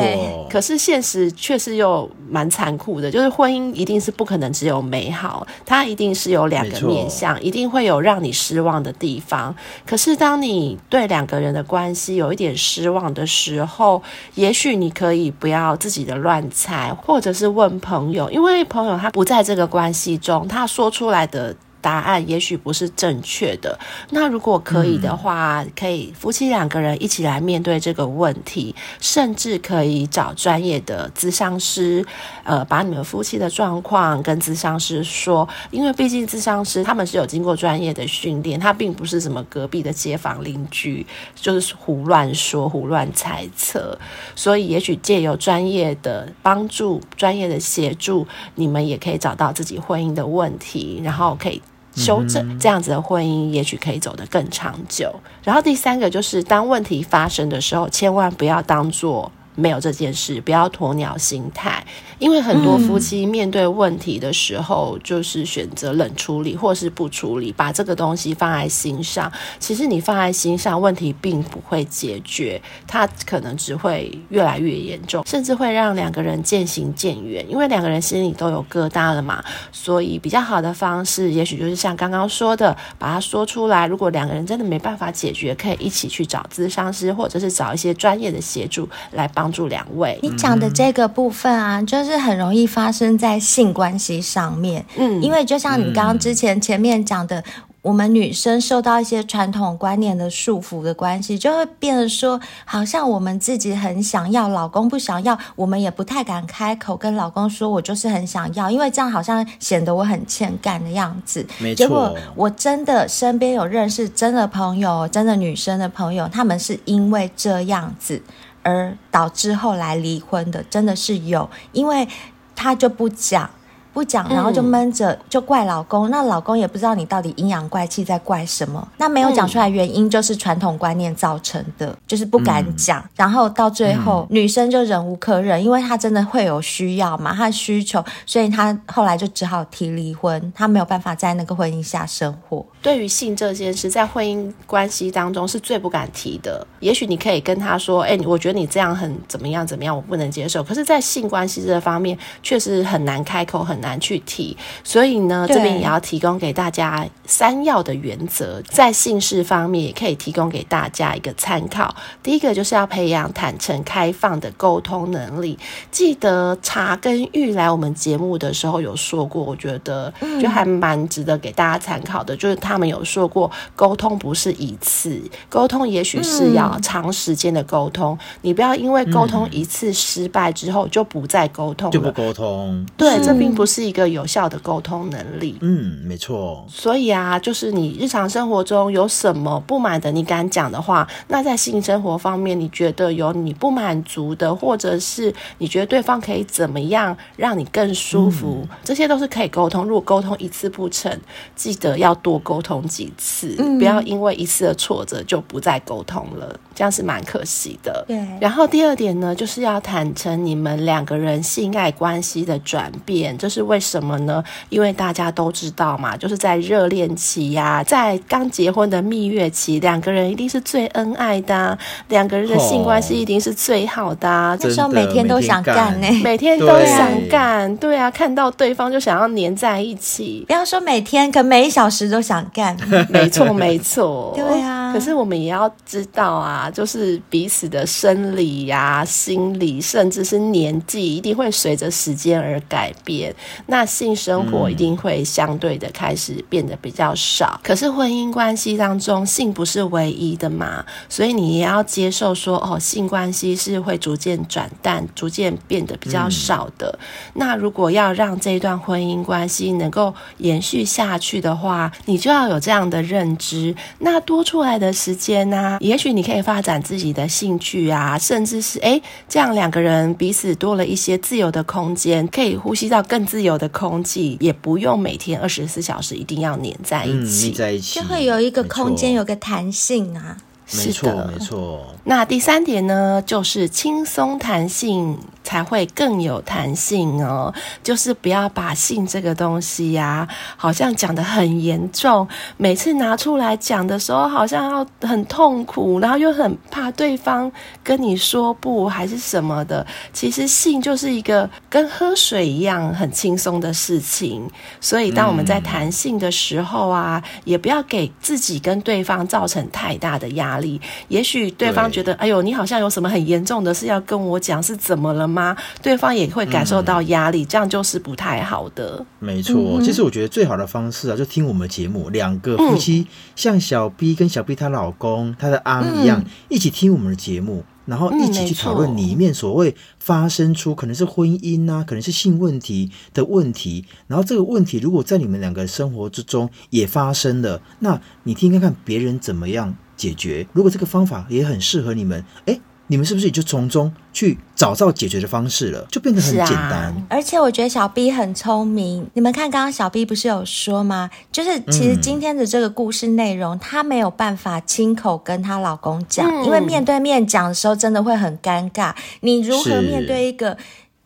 可是现实确实又蛮残酷的，就是婚姻一定是不可能只有美好，它一定是有两个面向，一定会有让你失望的地方。可是当你对两个人的关系有一点点失望的时候，也许你可以不要自己的乱猜，或者是问朋友，因为朋友他不在这个关系中，他说出来的。答案也许不是正确的。那如果可以的话，可以夫妻两个人一起来面对这个问题，甚至可以找专业的咨商师，呃，把你们夫妻的状况跟咨商师说。因为毕竟咨商师他们是有经过专业的训练，他并不是什么隔壁的街坊邻居，就是胡乱说、胡乱猜测。所以，也许借由专业的帮助、专业的协助，你们也可以找到自己婚姻的问题，然后可以。修正这样子的婚姻，也许可以走得更长久。然后第三个就是，当问题发生的时候，千万不要当做。没有这件事，不要鸵鸟心态，因为很多夫妻面对问题的时候，就是选择冷处理或是不处理，把这个东西放在心上。其实你放在心上，问题并不会解决，它可能只会越来越严重，甚至会让两个人渐行渐远。因为两个人心里都有疙瘩了嘛，所以比较好的方式，也许就是像刚刚说的，把它说出来。如果两个人真的没办法解决，可以一起去找咨商师，或者是找一些专业的协助来帮。帮助两位，你讲的这个部分啊，就是很容易发生在性关系上面。嗯，因为就像你刚刚之前前面讲的，我们女生受到一些传统观念的束缚的关系，就会变得说，好像我们自己很想要，老公不想要，我们也不太敢开口跟老公说，我就是很想要，因为这样好像显得我很欠干的样子。没错。结果我真的身边有认识真的朋友，真的女生的朋友，他们是因为这样子。而导致后来离婚的真的是有，因为他就不讲，不讲，然后就闷着，就怪老公。那老公也不知道你到底阴阳怪气在怪什么。那没有讲出来原因，就是传统观念造成的，就是不敢讲。然后到最后，女生就忍无可忍，因为她真的会有需要嘛，她的需求，所以她后来就只好提离婚。她没有办法在那个婚姻下生活。对于性这件事，在婚姻关系当中是最不敢提的。也许你可以跟他说：“哎，我觉得你这样很怎么样怎么样，我不能接受。”可是，在性关系这方面，确实很难开口，很难去提。所以呢，这边也要提供给大家三要的原则，在性事方面也可以提供给大家一个参考。第一个就是要培养坦诚开放的沟通能力。记得茶跟玉来我们节目的时候有说过，我觉得就还蛮值得给大家参考的，就是他。他们有说过，沟通不是一次沟通，也许是要长时间的沟通。嗯、你不要因为沟通一次失败之后就不再沟通，就不沟通。对，这并不是一个有效的沟通能力。嗯，没错。所以啊，就是你日常生活中有什么不满的，你敢讲的话，那在性生活方面，你觉得有你不满足的，或者是你觉得对方可以怎么样让你更舒服，嗯、这些都是可以沟通。如果沟通一次不成，记得要多沟。沟通几次，不要因为一次的挫折就不再沟通了，这样是蛮可惜的。对。然后第二点呢，就是要坦诚你们两个人性爱关系的转变，这是为什么呢？因为大家都知道嘛，就是在热恋期呀、啊，在刚结婚的蜜月期，两个人一定是最恩爱的、啊，两个人的性关系一定是最好的、啊。那时候每天都想干呢、欸，每天都想干，对啊，看到对方就想要黏在一起。不要说每天，可每一小时都想。干，[LAUGHS] 没错没错，对啊。可是我们也要知道啊，就是彼此的生理呀、啊、心理，甚至是年纪，一定会随着时间而改变。那性生活一定会相对的开始变得比较少。嗯、可是婚姻关系当中，性不是唯一的嘛，所以你也要接受说，哦，性关系是会逐渐转淡、逐渐变得比较少的。嗯、那如果要让这段婚姻关系能够延续下去的话，你就要。要有这样的认知，那多出来的时间呢、啊？也许你可以发展自己的兴趣啊，甚至是诶，这样两个人彼此多了一些自由的空间，可以呼吸到更自由的空气，也不用每天二十四小时一定要黏在一起，嗯、在一起就会有一个空间，有个弹性啊。没错，没错。那第三点呢，就是轻松弹性才会更有弹性哦。就是不要把性这个东西呀、啊，好像讲得很严重，每次拿出来讲的时候，好像要很痛苦，然后又很怕对方跟你说不还是什么的。其实性就是一个跟喝水一样很轻松的事情。所以当我们在谈性的时候啊，嗯、也不要给自己跟对方造成太大的压力。也许对方觉得，哎呦，你好像有什么很严重的事要跟我讲，是怎么了吗？对方也会感受到压力，嗯、这样就是不太好的。没错，其实我觉得最好的方式啊，就听我们节目，两个夫妻、嗯、像小 B 跟小 B 她老公、她的阿一样，嗯、一起听我们的节目。然后一起去讨论里面所谓发生出可能是婚姻啊，可能是性问题的问题。然后这个问题如果在你们两个生活之中也发生了，那你听看看别人怎么样解决。如果这个方法也很适合你们，诶。你们是不是也就从中去找到解决的方式了？就变得很简单。啊、而且我觉得小 B 很聪明。你们看，刚刚小 B 不是有说吗？就是其实今天的这个故事内容，她、嗯、没有办法亲口跟她老公讲，嗯、因为面对面讲的时候真的会很尴尬。你如何面对一个？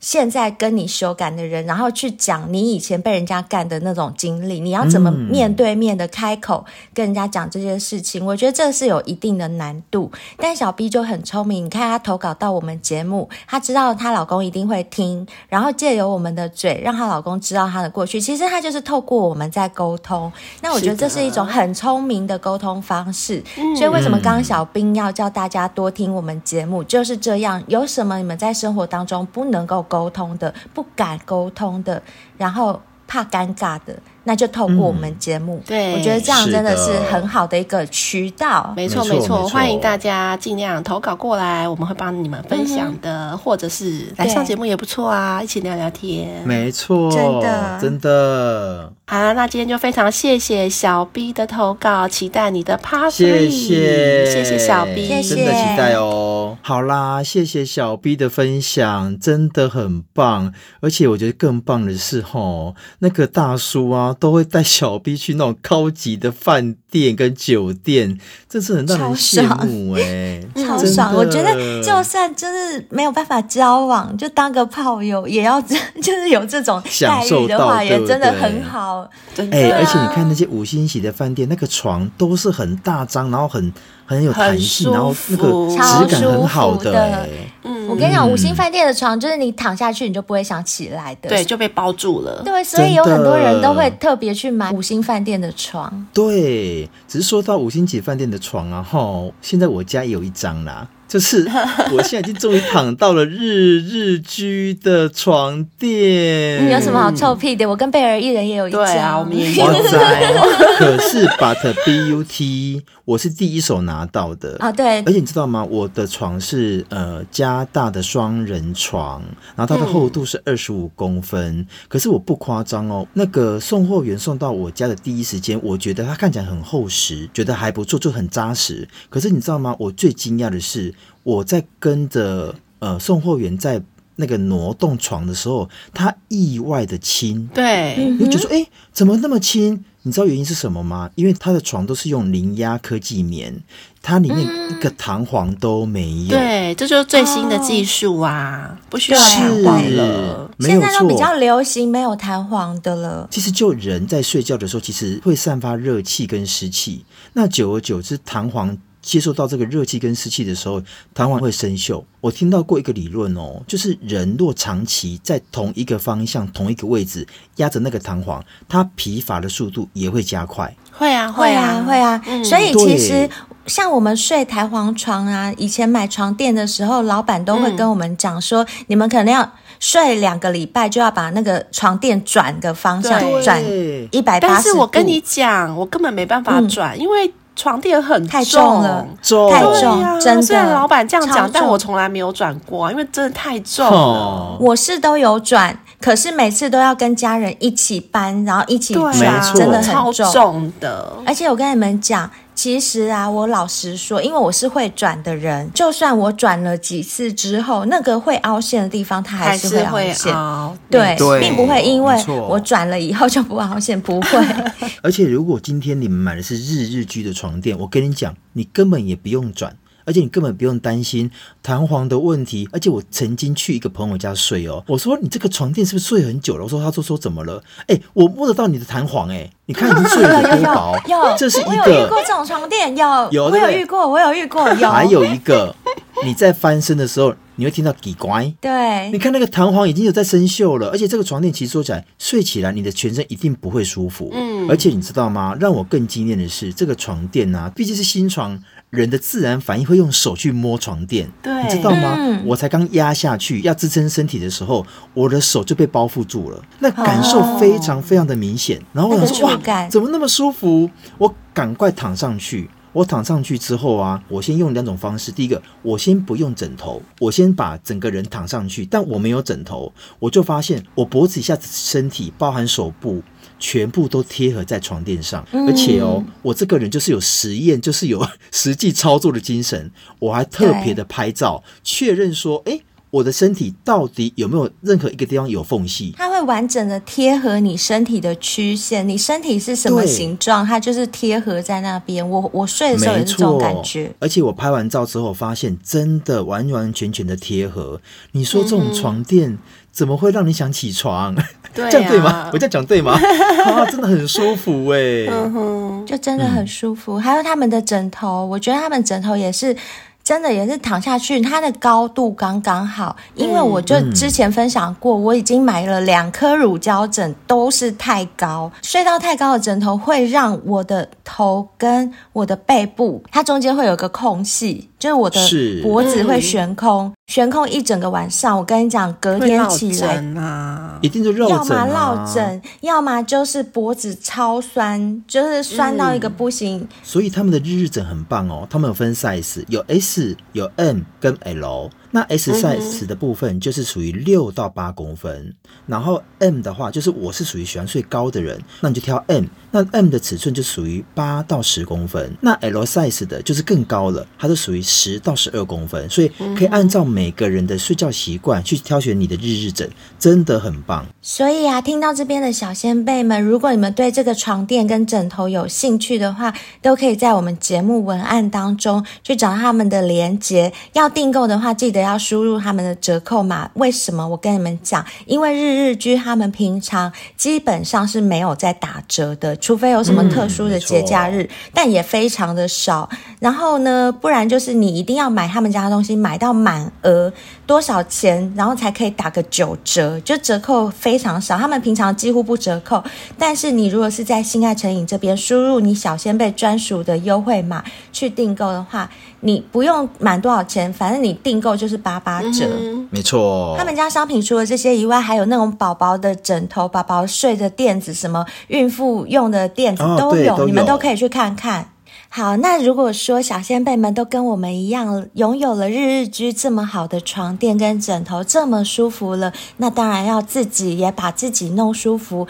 现在跟你修改的人，然后去讲你以前被人家干的那种经历，你要怎么面对面的开口跟人家讲这些事情？嗯、我觉得这是有一定的难度。但小 B 就很聪明，你看她投稿到我们节目，她知道她老公一定会听，然后借由我们的嘴让她老公知道她的过去。其实她就是透过我们在沟通。那我觉得这是一种很聪明的沟通方式。所以为什么刚刚小兵要叫大家多听我们节目？就是这样。有什么你们在生活当中不能够沟通的，不敢沟通的，然后怕尴尬的，那就透过我们节目。嗯、对，我觉得这样真的是很好的一个渠道。没错，没错，欢迎大家尽量投稿过来，我们会帮你们分享的，嗯、或者是来上节目也不错啊，一起聊聊天。没错，真的，真的。好了，那今天就非常谢谢小 B 的投稿，期待你的 Part 3。谢谢，谢谢小 B，谢谢真的期待哦。好啦，谢谢小 B 的分享，真的很棒。而且我觉得更棒的是，吼，那个大叔啊，都会带小 B 去那种高级的饭店跟酒店，这是很让人羡慕哎，超爽。我觉得就算就是没有办法交往，就当个炮友，也要 [LAUGHS] 就是有这种待遇的话，也真的很好。哎，而且你看那些五星级的饭店，那个床都是很大张，然后很很有弹性，然后那个质感很好的。嗯，我跟你讲，五星饭店的床就是你躺下去，你就不会想起来的，对，就被包住了。对，所以有很多人都会特别去买五星饭店的床。对，只是说到五星级饭店的床啊，哈，现在我家也有一张啦。就是 [LAUGHS] 我现在已经终于躺到了日日居的床垫。你有什么好臭屁的？我跟贝尔一人也有一张。对啊，我们也 [LAUGHS] 有。可是 But B U T，我是第一手拿到的啊。对。而且你知道吗？我的床是呃加大的双人床，然后它的厚度是二十五公分。嗯、可是我不夸张哦，那个送货员送到我家的第一时间，我觉得它看起来很厚实，觉得还不错，就很扎实。可是你知道吗？我最惊讶的是。我在跟着呃送货员在那个挪动床的时候，他意外的轻，对，你就觉得说，哎、欸，怎么那么轻？你知道原因是什么吗？因为他的床都是用零压科技棉，它里面一个弹簧都没有。对，这就是最新的技术啊，哦、不需要弹簧了。现在都比较流行没有弹簧的了。其实就人在睡觉的时候，其实会散发热气跟湿气，那久而久之，弹簧。接受到这个热气跟湿气的时候，弹簧会生锈。我听到过一个理论哦，就是人若长期在同一个方向、同一个位置压着那个弹簧，它疲乏的速度也会加快。会啊，会啊，会啊。嗯、所以其实像我们睡弹簧床啊，以前买床垫的时候，老板都会跟我们讲说，嗯、你们可能要睡两个礼拜，就要把那个床垫转个方向，转一百八十度。但是我跟你讲，我根本没办法转，嗯、因为。床垫很重太重了，重太重，啊、真的。虽然老板这样讲，但我从来没有转过，因为真的太重了。我是都有转，可是每次都要跟家人一起搬，然后一起转，啊、真的很重，超重的。而且我跟你们讲。其实啊，我老实说，因为我是会转的人，就算我转了几次之后，那个会凹陷的地方，它还是会凹陷。凹对，对并不会因为我转了以后就不凹陷，不会。[LAUGHS] 而且，如果今天你们买的是日日居的床垫，我跟你讲，你根本也不用转。而且你根本不用担心弹簧的问题。而且我曾经去一个朋友家睡哦，我说你这个床垫是不是睡很久了？我说他说说怎么了？哎，我摸得到你的弹簧哎，你看你睡得多 [LAUGHS] 薄。有，这是一个。我有遇过这种床垫，有有，我有遇过，我有遇过。有，还有一个，你在翻身的时候，你会听到滴乖。[LAUGHS] 对，你看那个弹簧已经有在生锈了，而且这个床垫其实说起来，睡起来你的全身一定不会舒服。嗯，而且你知道吗？让我更惊艳的是，这个床垫啊，毕竟是新床。人的自然反应会用手去摸床垫，对，你知道吗？嗯、我才刚压下去要支撑身体的时候，我的手就被包覆住了，那感受非常非常的明显。哦、然后我说哇，怎么那么舒服？我赶快躺上去。我躺上去之后啊，我先用两种方式。第一个，我先不用枕头，我先把整个人躺上去，但我没有枕头，我就发现我脖子以下的身体，包含手部。全部都贴合在床垫上，而且哦，我这个人就是有实验，[LAUGHS] 就是有 [LAUGHS] 实际操作的精神。我还特别的拍照确认说，哎，我的身体到底有没有任何一个地方有缝隙？它会完整的贴合你身体的曲线，你身体是什么形状，它就是贴合在那边。我我睡的时候也是这种感觉。而且我拍完照之后发现，真的完完全全的贴合。你说这种床垫怎么会让你想起床？对啊、这样对吗？我这样讲对吗？[LAUGHS] 啊，真的很舒服哎、欸，嗯哼，就真的很舒服。嗯、还有他们的枕头，我觉得他们枕头也是。真的也是躺下去，它的高度刚刚好。因为我就之前分享过，我已经买了两颗乳胶枕，都是太高，睡到太高的枕头会让我的头跟我的背部，它中间会有个空隙，就是我的脖子会悬空，悬空一整个晚上。我跟你讲，隔天起来啊，一定就肉枕啊，要么落枕，要么就是脖子超酸，就是酸到一个不行。所以他们的日日枕很棒哦，他们有分 size，有 S。有 M 跟 L。那 S size 的部分就是属于六到八公分，然后 M 的话就是我是属于喜欢睡高的人，那你就挑 M。那 M 的尺寸就属于八到十公分，那 L size 的就是更高了，它是属于十到十二公分，所以可以按照每个人的睡觉习惯去挑选你的日日枕，真的很棒。所以啊，听到这边的小先辈们，如果你们对这个床垫跟枕头有兴趣的话，都可以在我们节目文案当中去找他们的链接。要订购的话，记得要输入他们的折扣码。为什么？我跟你们讲，因为日日居他们平常基本上是没有在打折的。除非有什么特殊的节假日，嗯，但也非常的少。然后呢，不然就是你一定要买他们家的东西，买到满额多少钱，然后才可以打个九折，就折扣非常少。他们平常几乎不折扣，但是你如果是在性爱成瘾这边输入你小仙贝专属的优惠码去订购的话，你不用满多少钱，反正你订购就是八八折。嗯，没错。他们家商品除了这些以外，还有那种宝宝的枕头、宝宝睡的垫子，什么孕妇用的垫子都有，哦，都有，你们都可以去看看。好，那如果说小仙贝们都跟我们一样，拥有了日日居这么好的床垫跟枕头，这么舒服了，那当然要自己也把自己弄舒服。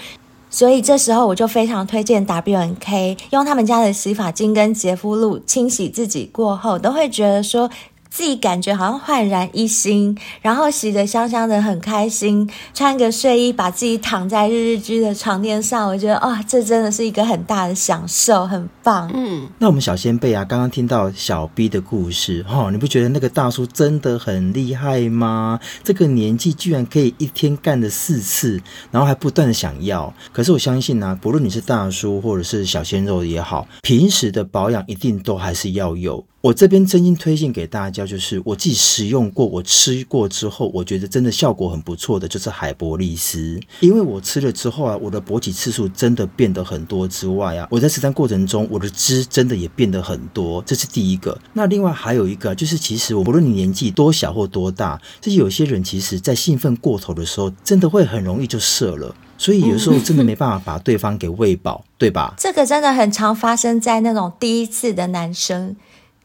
所以这时候我就非常推荐 WNK 用他们家的洗发精跟洁肤露清洗自己过后，都会觉得说。自己感觉好像焕然一新，然后洗得香香的，很开心。穿个睡衣，把自己躺在日日居的床垫上，我觉得哇，这真的是一个很大的享受，很棒。嗯，那我们小仙贝啊，刚刚听到小 B 的故事，哈、哦，你不觉得那个大叔真的很厉害吗？这个年纪居然可以一天干了四次，然后还不断的想要。可是我相信呢、啊，不论你是大叔或者是小鲜肉也好，平时的保养一定都还是要有。我这边真心推荐给大家，就是我自己使用过，我吃过之后，我觉得真的效果很不错的，就是海博利斯。因为我吃了之后啊，我的勃起次数真的变得很多之外啊，我在实战过程中，我的汁真的也变得很多，这是第一个。那另外还有一个，就是其实我不论你年纪多小或多大，就是有些人其实在兴奋过头的时候，真的会很容易就射了，所以有时候真的没办法把对方给喂饱，对吧？[LAUGHS] 这个真的很常发生在那种第一次的男生。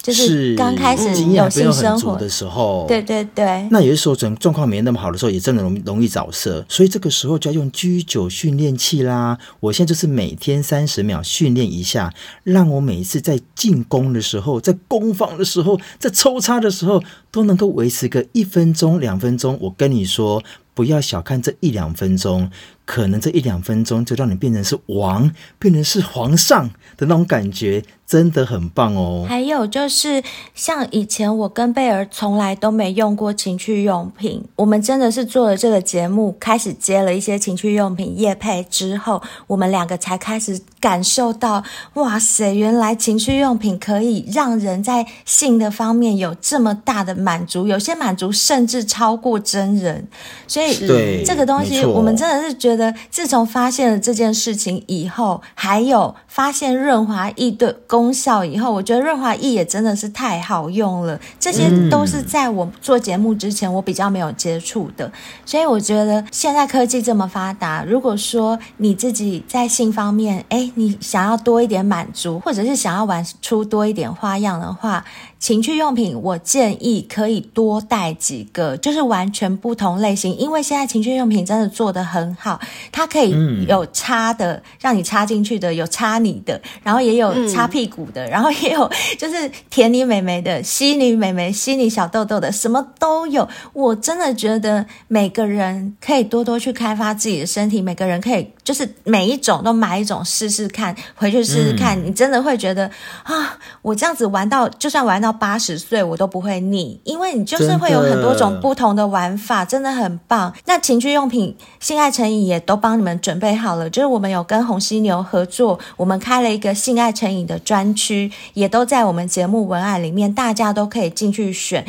就是刚开始有性生活的时候，对对对。那有的时候状状况没那么好的时候，也真的容容易早射，所以这个时候就要用 G 九训练器啦。我现在就是每天三十秒训练一下，让我每一次在进攻的时候，在攻防的时候，在抽插的时候，都能够维持个一分钟、两分钟。我跟你说，不要小看这一两分钟。可能这一两分钟就让你变成是王，变成是皇上的那种感觉，真的很棒哦。还有就是，像以前我跟贝儿从来都没用过情趣用品，我们真的是做了这个节目，开始接了一些情趣用品业配之后，我们两个才开始感受到，哇塞，原来情趣用品可以让人在性的方面有这么大的满足，有些满足甚至超过真人。所以，对这个东西，我们真的是觉得。自从发现了这件事情以后，还有发现润滑液的功效以后，我觉得润滑液也真的是太好用了。这些都是在我做节目之前，我比较没有接触的。所以我觉得现在科技这么发达，如果说你自己在性方面，哎，你想要多一点满足，或者是想要玩出多一点花样的话，情趣用品，我建议可以多带几个，就是完全不同类型。因为现在情趣用品真的做的很好，它可以有插的，嗯、让你插进去的，有插你的，然后也有插屁股的，嗯、然后也有就是舔你美眉的，吸你美眉，吸你小豆豆的，什么都有。我真的觉得每个人可以多多去开发自己的身体，每个人可以就是每一种都买一种试试看，回去试试看，嗯、你真的会觉得啊，我这样子玩到，就算玩到。八十岁我都不会腻，因为你就是会有很多种不同的玩法，真的，真的很棒。那情趣用品性爱成瘾也都帮你们准备好了，就是我们有跟红犀牛合作，我们开了一个性爱成瘾的专区，也都在我们节目文案里面，大家都可以进去选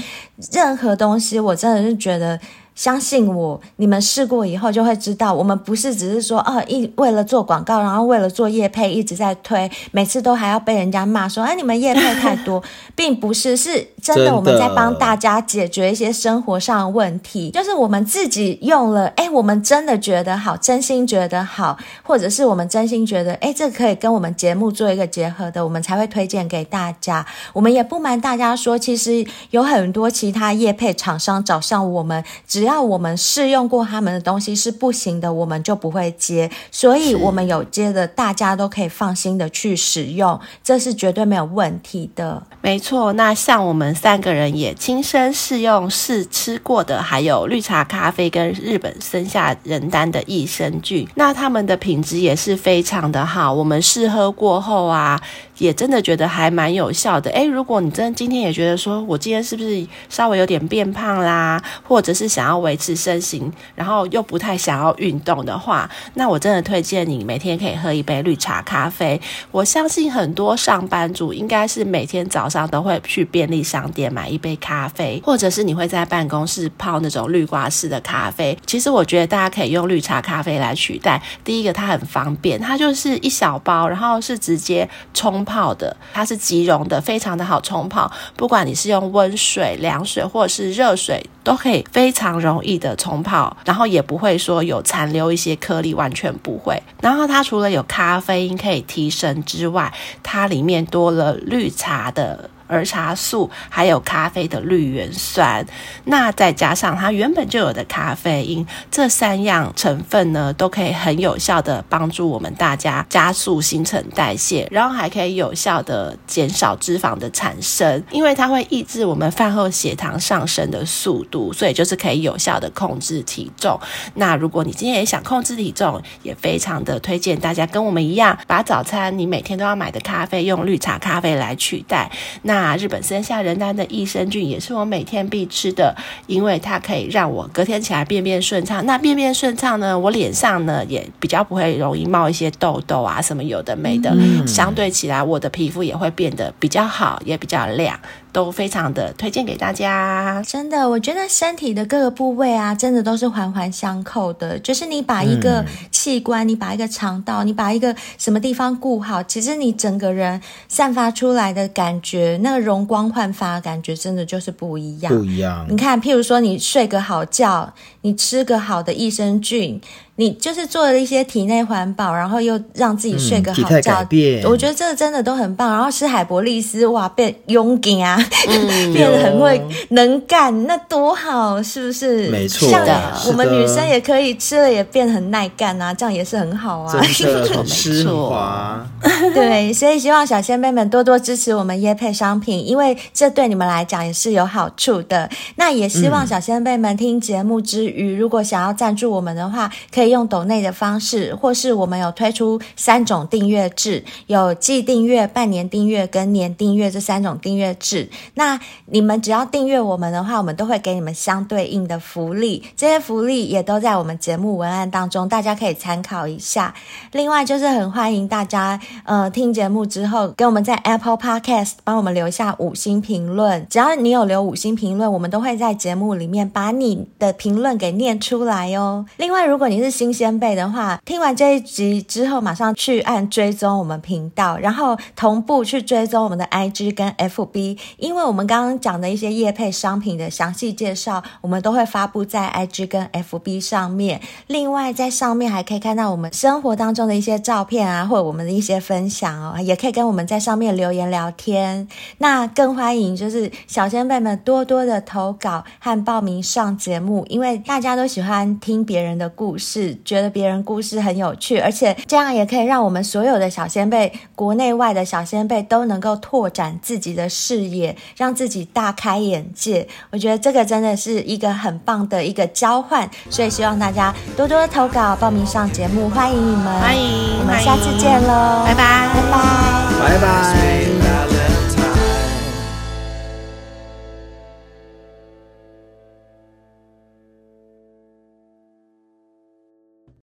任何东西。我真的是觉得。相信我，你们试过以后就会知道，我们不是只是说哦，一为了做广告，然后为了做业配一直在推，每次都还要被人家骂说，哎，你们业配太多，[LAUGHS] 并不是，是真的我们在帮大家解决一些生活上的问题，就是我们自己用了，哎，我们真的觉得好，真心觉得好，或者是我们真心觉得，哎，这可以跟我们节目做一个结合的，我们才会推荐给大家。我们也不瞒大家说，其实有很多其他业配厂商找上我们，只要我们试用过他们的东西是不行的，我们就不会接。所以，我们有接的，大家都可以放心的去使用，这是绝对没有问题的。没错，那像我们三个人也亲身试用试吃过的，还有绿茶咖啡跟日本生下人丹的益生菌，那他们的品质也是非常的好。我们试喝过后啊，也真的觉得还蛮有效的。诶，如果你真今天也觉得说我今天是不是稍微有点变胖啦，或者是想要维持身形，然后又不太想要运动的话，那我真的推荐你每天可以喝一杯绿茶咖啡。我相信很多上班族应该是每天早上都会去便利商店买一杯咖啡，或者是你会在办公室泡那种滤挂式的咖啡。其实我觉得大家可以用绿茶咖啡来取代。第一个，它很方便，它就是一小包，然后是直接冲泡的，它是即溶的，非常的好冲泡。不管你是用温水、凉水或者是热水。都可以非常容易的冲泡，然后也不会说有残留一些颗粒，完全不会。然后它除了有咖啡因可以提神之外，它里面多了绿茶的。儿茶素还有咖啡的绿原酸，那再加上它原本就有的咖啡因，这三样成分呢，都可以很有效的帮助我们大家加速新陈代谢，然后还可以有效的减少脂肪的产生，因为它会抑制我们饭后血糖上升的速度，所以就是可以有效的控制体重。那如果你今天也想控制体重，也非常的推荐大家跟我们一样，把早餐你每天都要买的咖啡用绿茶咖啡来取代。那那日本森下仁丹的益生菌也是我每天必吃的，因为它可以让我隔天起来便便顺畅。那便便顺畅呢，我脸上呢也比较不会容易冒一些痘痘啊，什么有的没的。嗯、相对起来，我的皮肤也会变得比较好，也比较亮。都非常的推荐给大家，真的，我觉得身体的各个部位啊，真的都是环环相扣的。就是你把一个器官，嗯、你把一个肠道，你把一个什么地方顾好，其实你整个人散发出来的感觉，那个容光焕发的感觉，真的就是不一样。不一样。你看，譬如说，你睡个好觉，你吃个好的益生菌。你就是做了一些体内环保，然后又让自己睡个好觉，嗯、我觉得这个真的都很棒。然后吃海博利斯，哇，变勇敢啊，嗯、[LAUGHS] 变得很会能干，那多好，是不是？没错，像我们女生也可以吃了也变得很耐干啊，这样也是很好啊，真的 [LAUGHS] 很湿滑。对，所以希望小仙贝们多多支持我们椰配商品，因为这对你们来讲也是有好处的。那也希望小仙贝们听节目之余，如果想要赞助我们的话，可以。可以用抖内的方式，或是我们有推出三种订阅制，有季订阅、半年订阅跟年订阅这三种订阅制。那你们只要订阅我们的话，我们都会给你们相对应的福利，这些福利也都在我们节目文案当中，大家可以参考一下。另外就是很欢迎大家，呃，听节目之后给我们在 Apple Podcast 帮我们留下五星评论，只要你有留五星评论，我们都会在节目里面把你的评论给念出来哦。另外，如果你是新鲜贝的话，听完这一集之后，马上去按追踪我们频道，然后同步去追踪我们的 IG 跟 FB，因为我们刚刚讲的一些业配商品的详细介绍，我们都会发布在 IG 跟 FB 上面。另外，在上面还可以看到我们生活当中的一些照片啊，或者我们的一些分享哦，也可以跟我们在上面留言聊天。那更欢迎就是小仙贝们多多的投稿和报名上节目，因为大家都喜欢听别人的故事。觉得别人故事很有趣，而且这样也可以让我们所有的小先辈，国内外的小先辈都能够拓展自己的视野，让自己大开眼界。我觉得这个真的是一个很棒的一个交换，所以希望大家多多投稿，报名上节目，欢迎你们，欢迎，我们下次见喽，拜拜，拜拜，拜拜。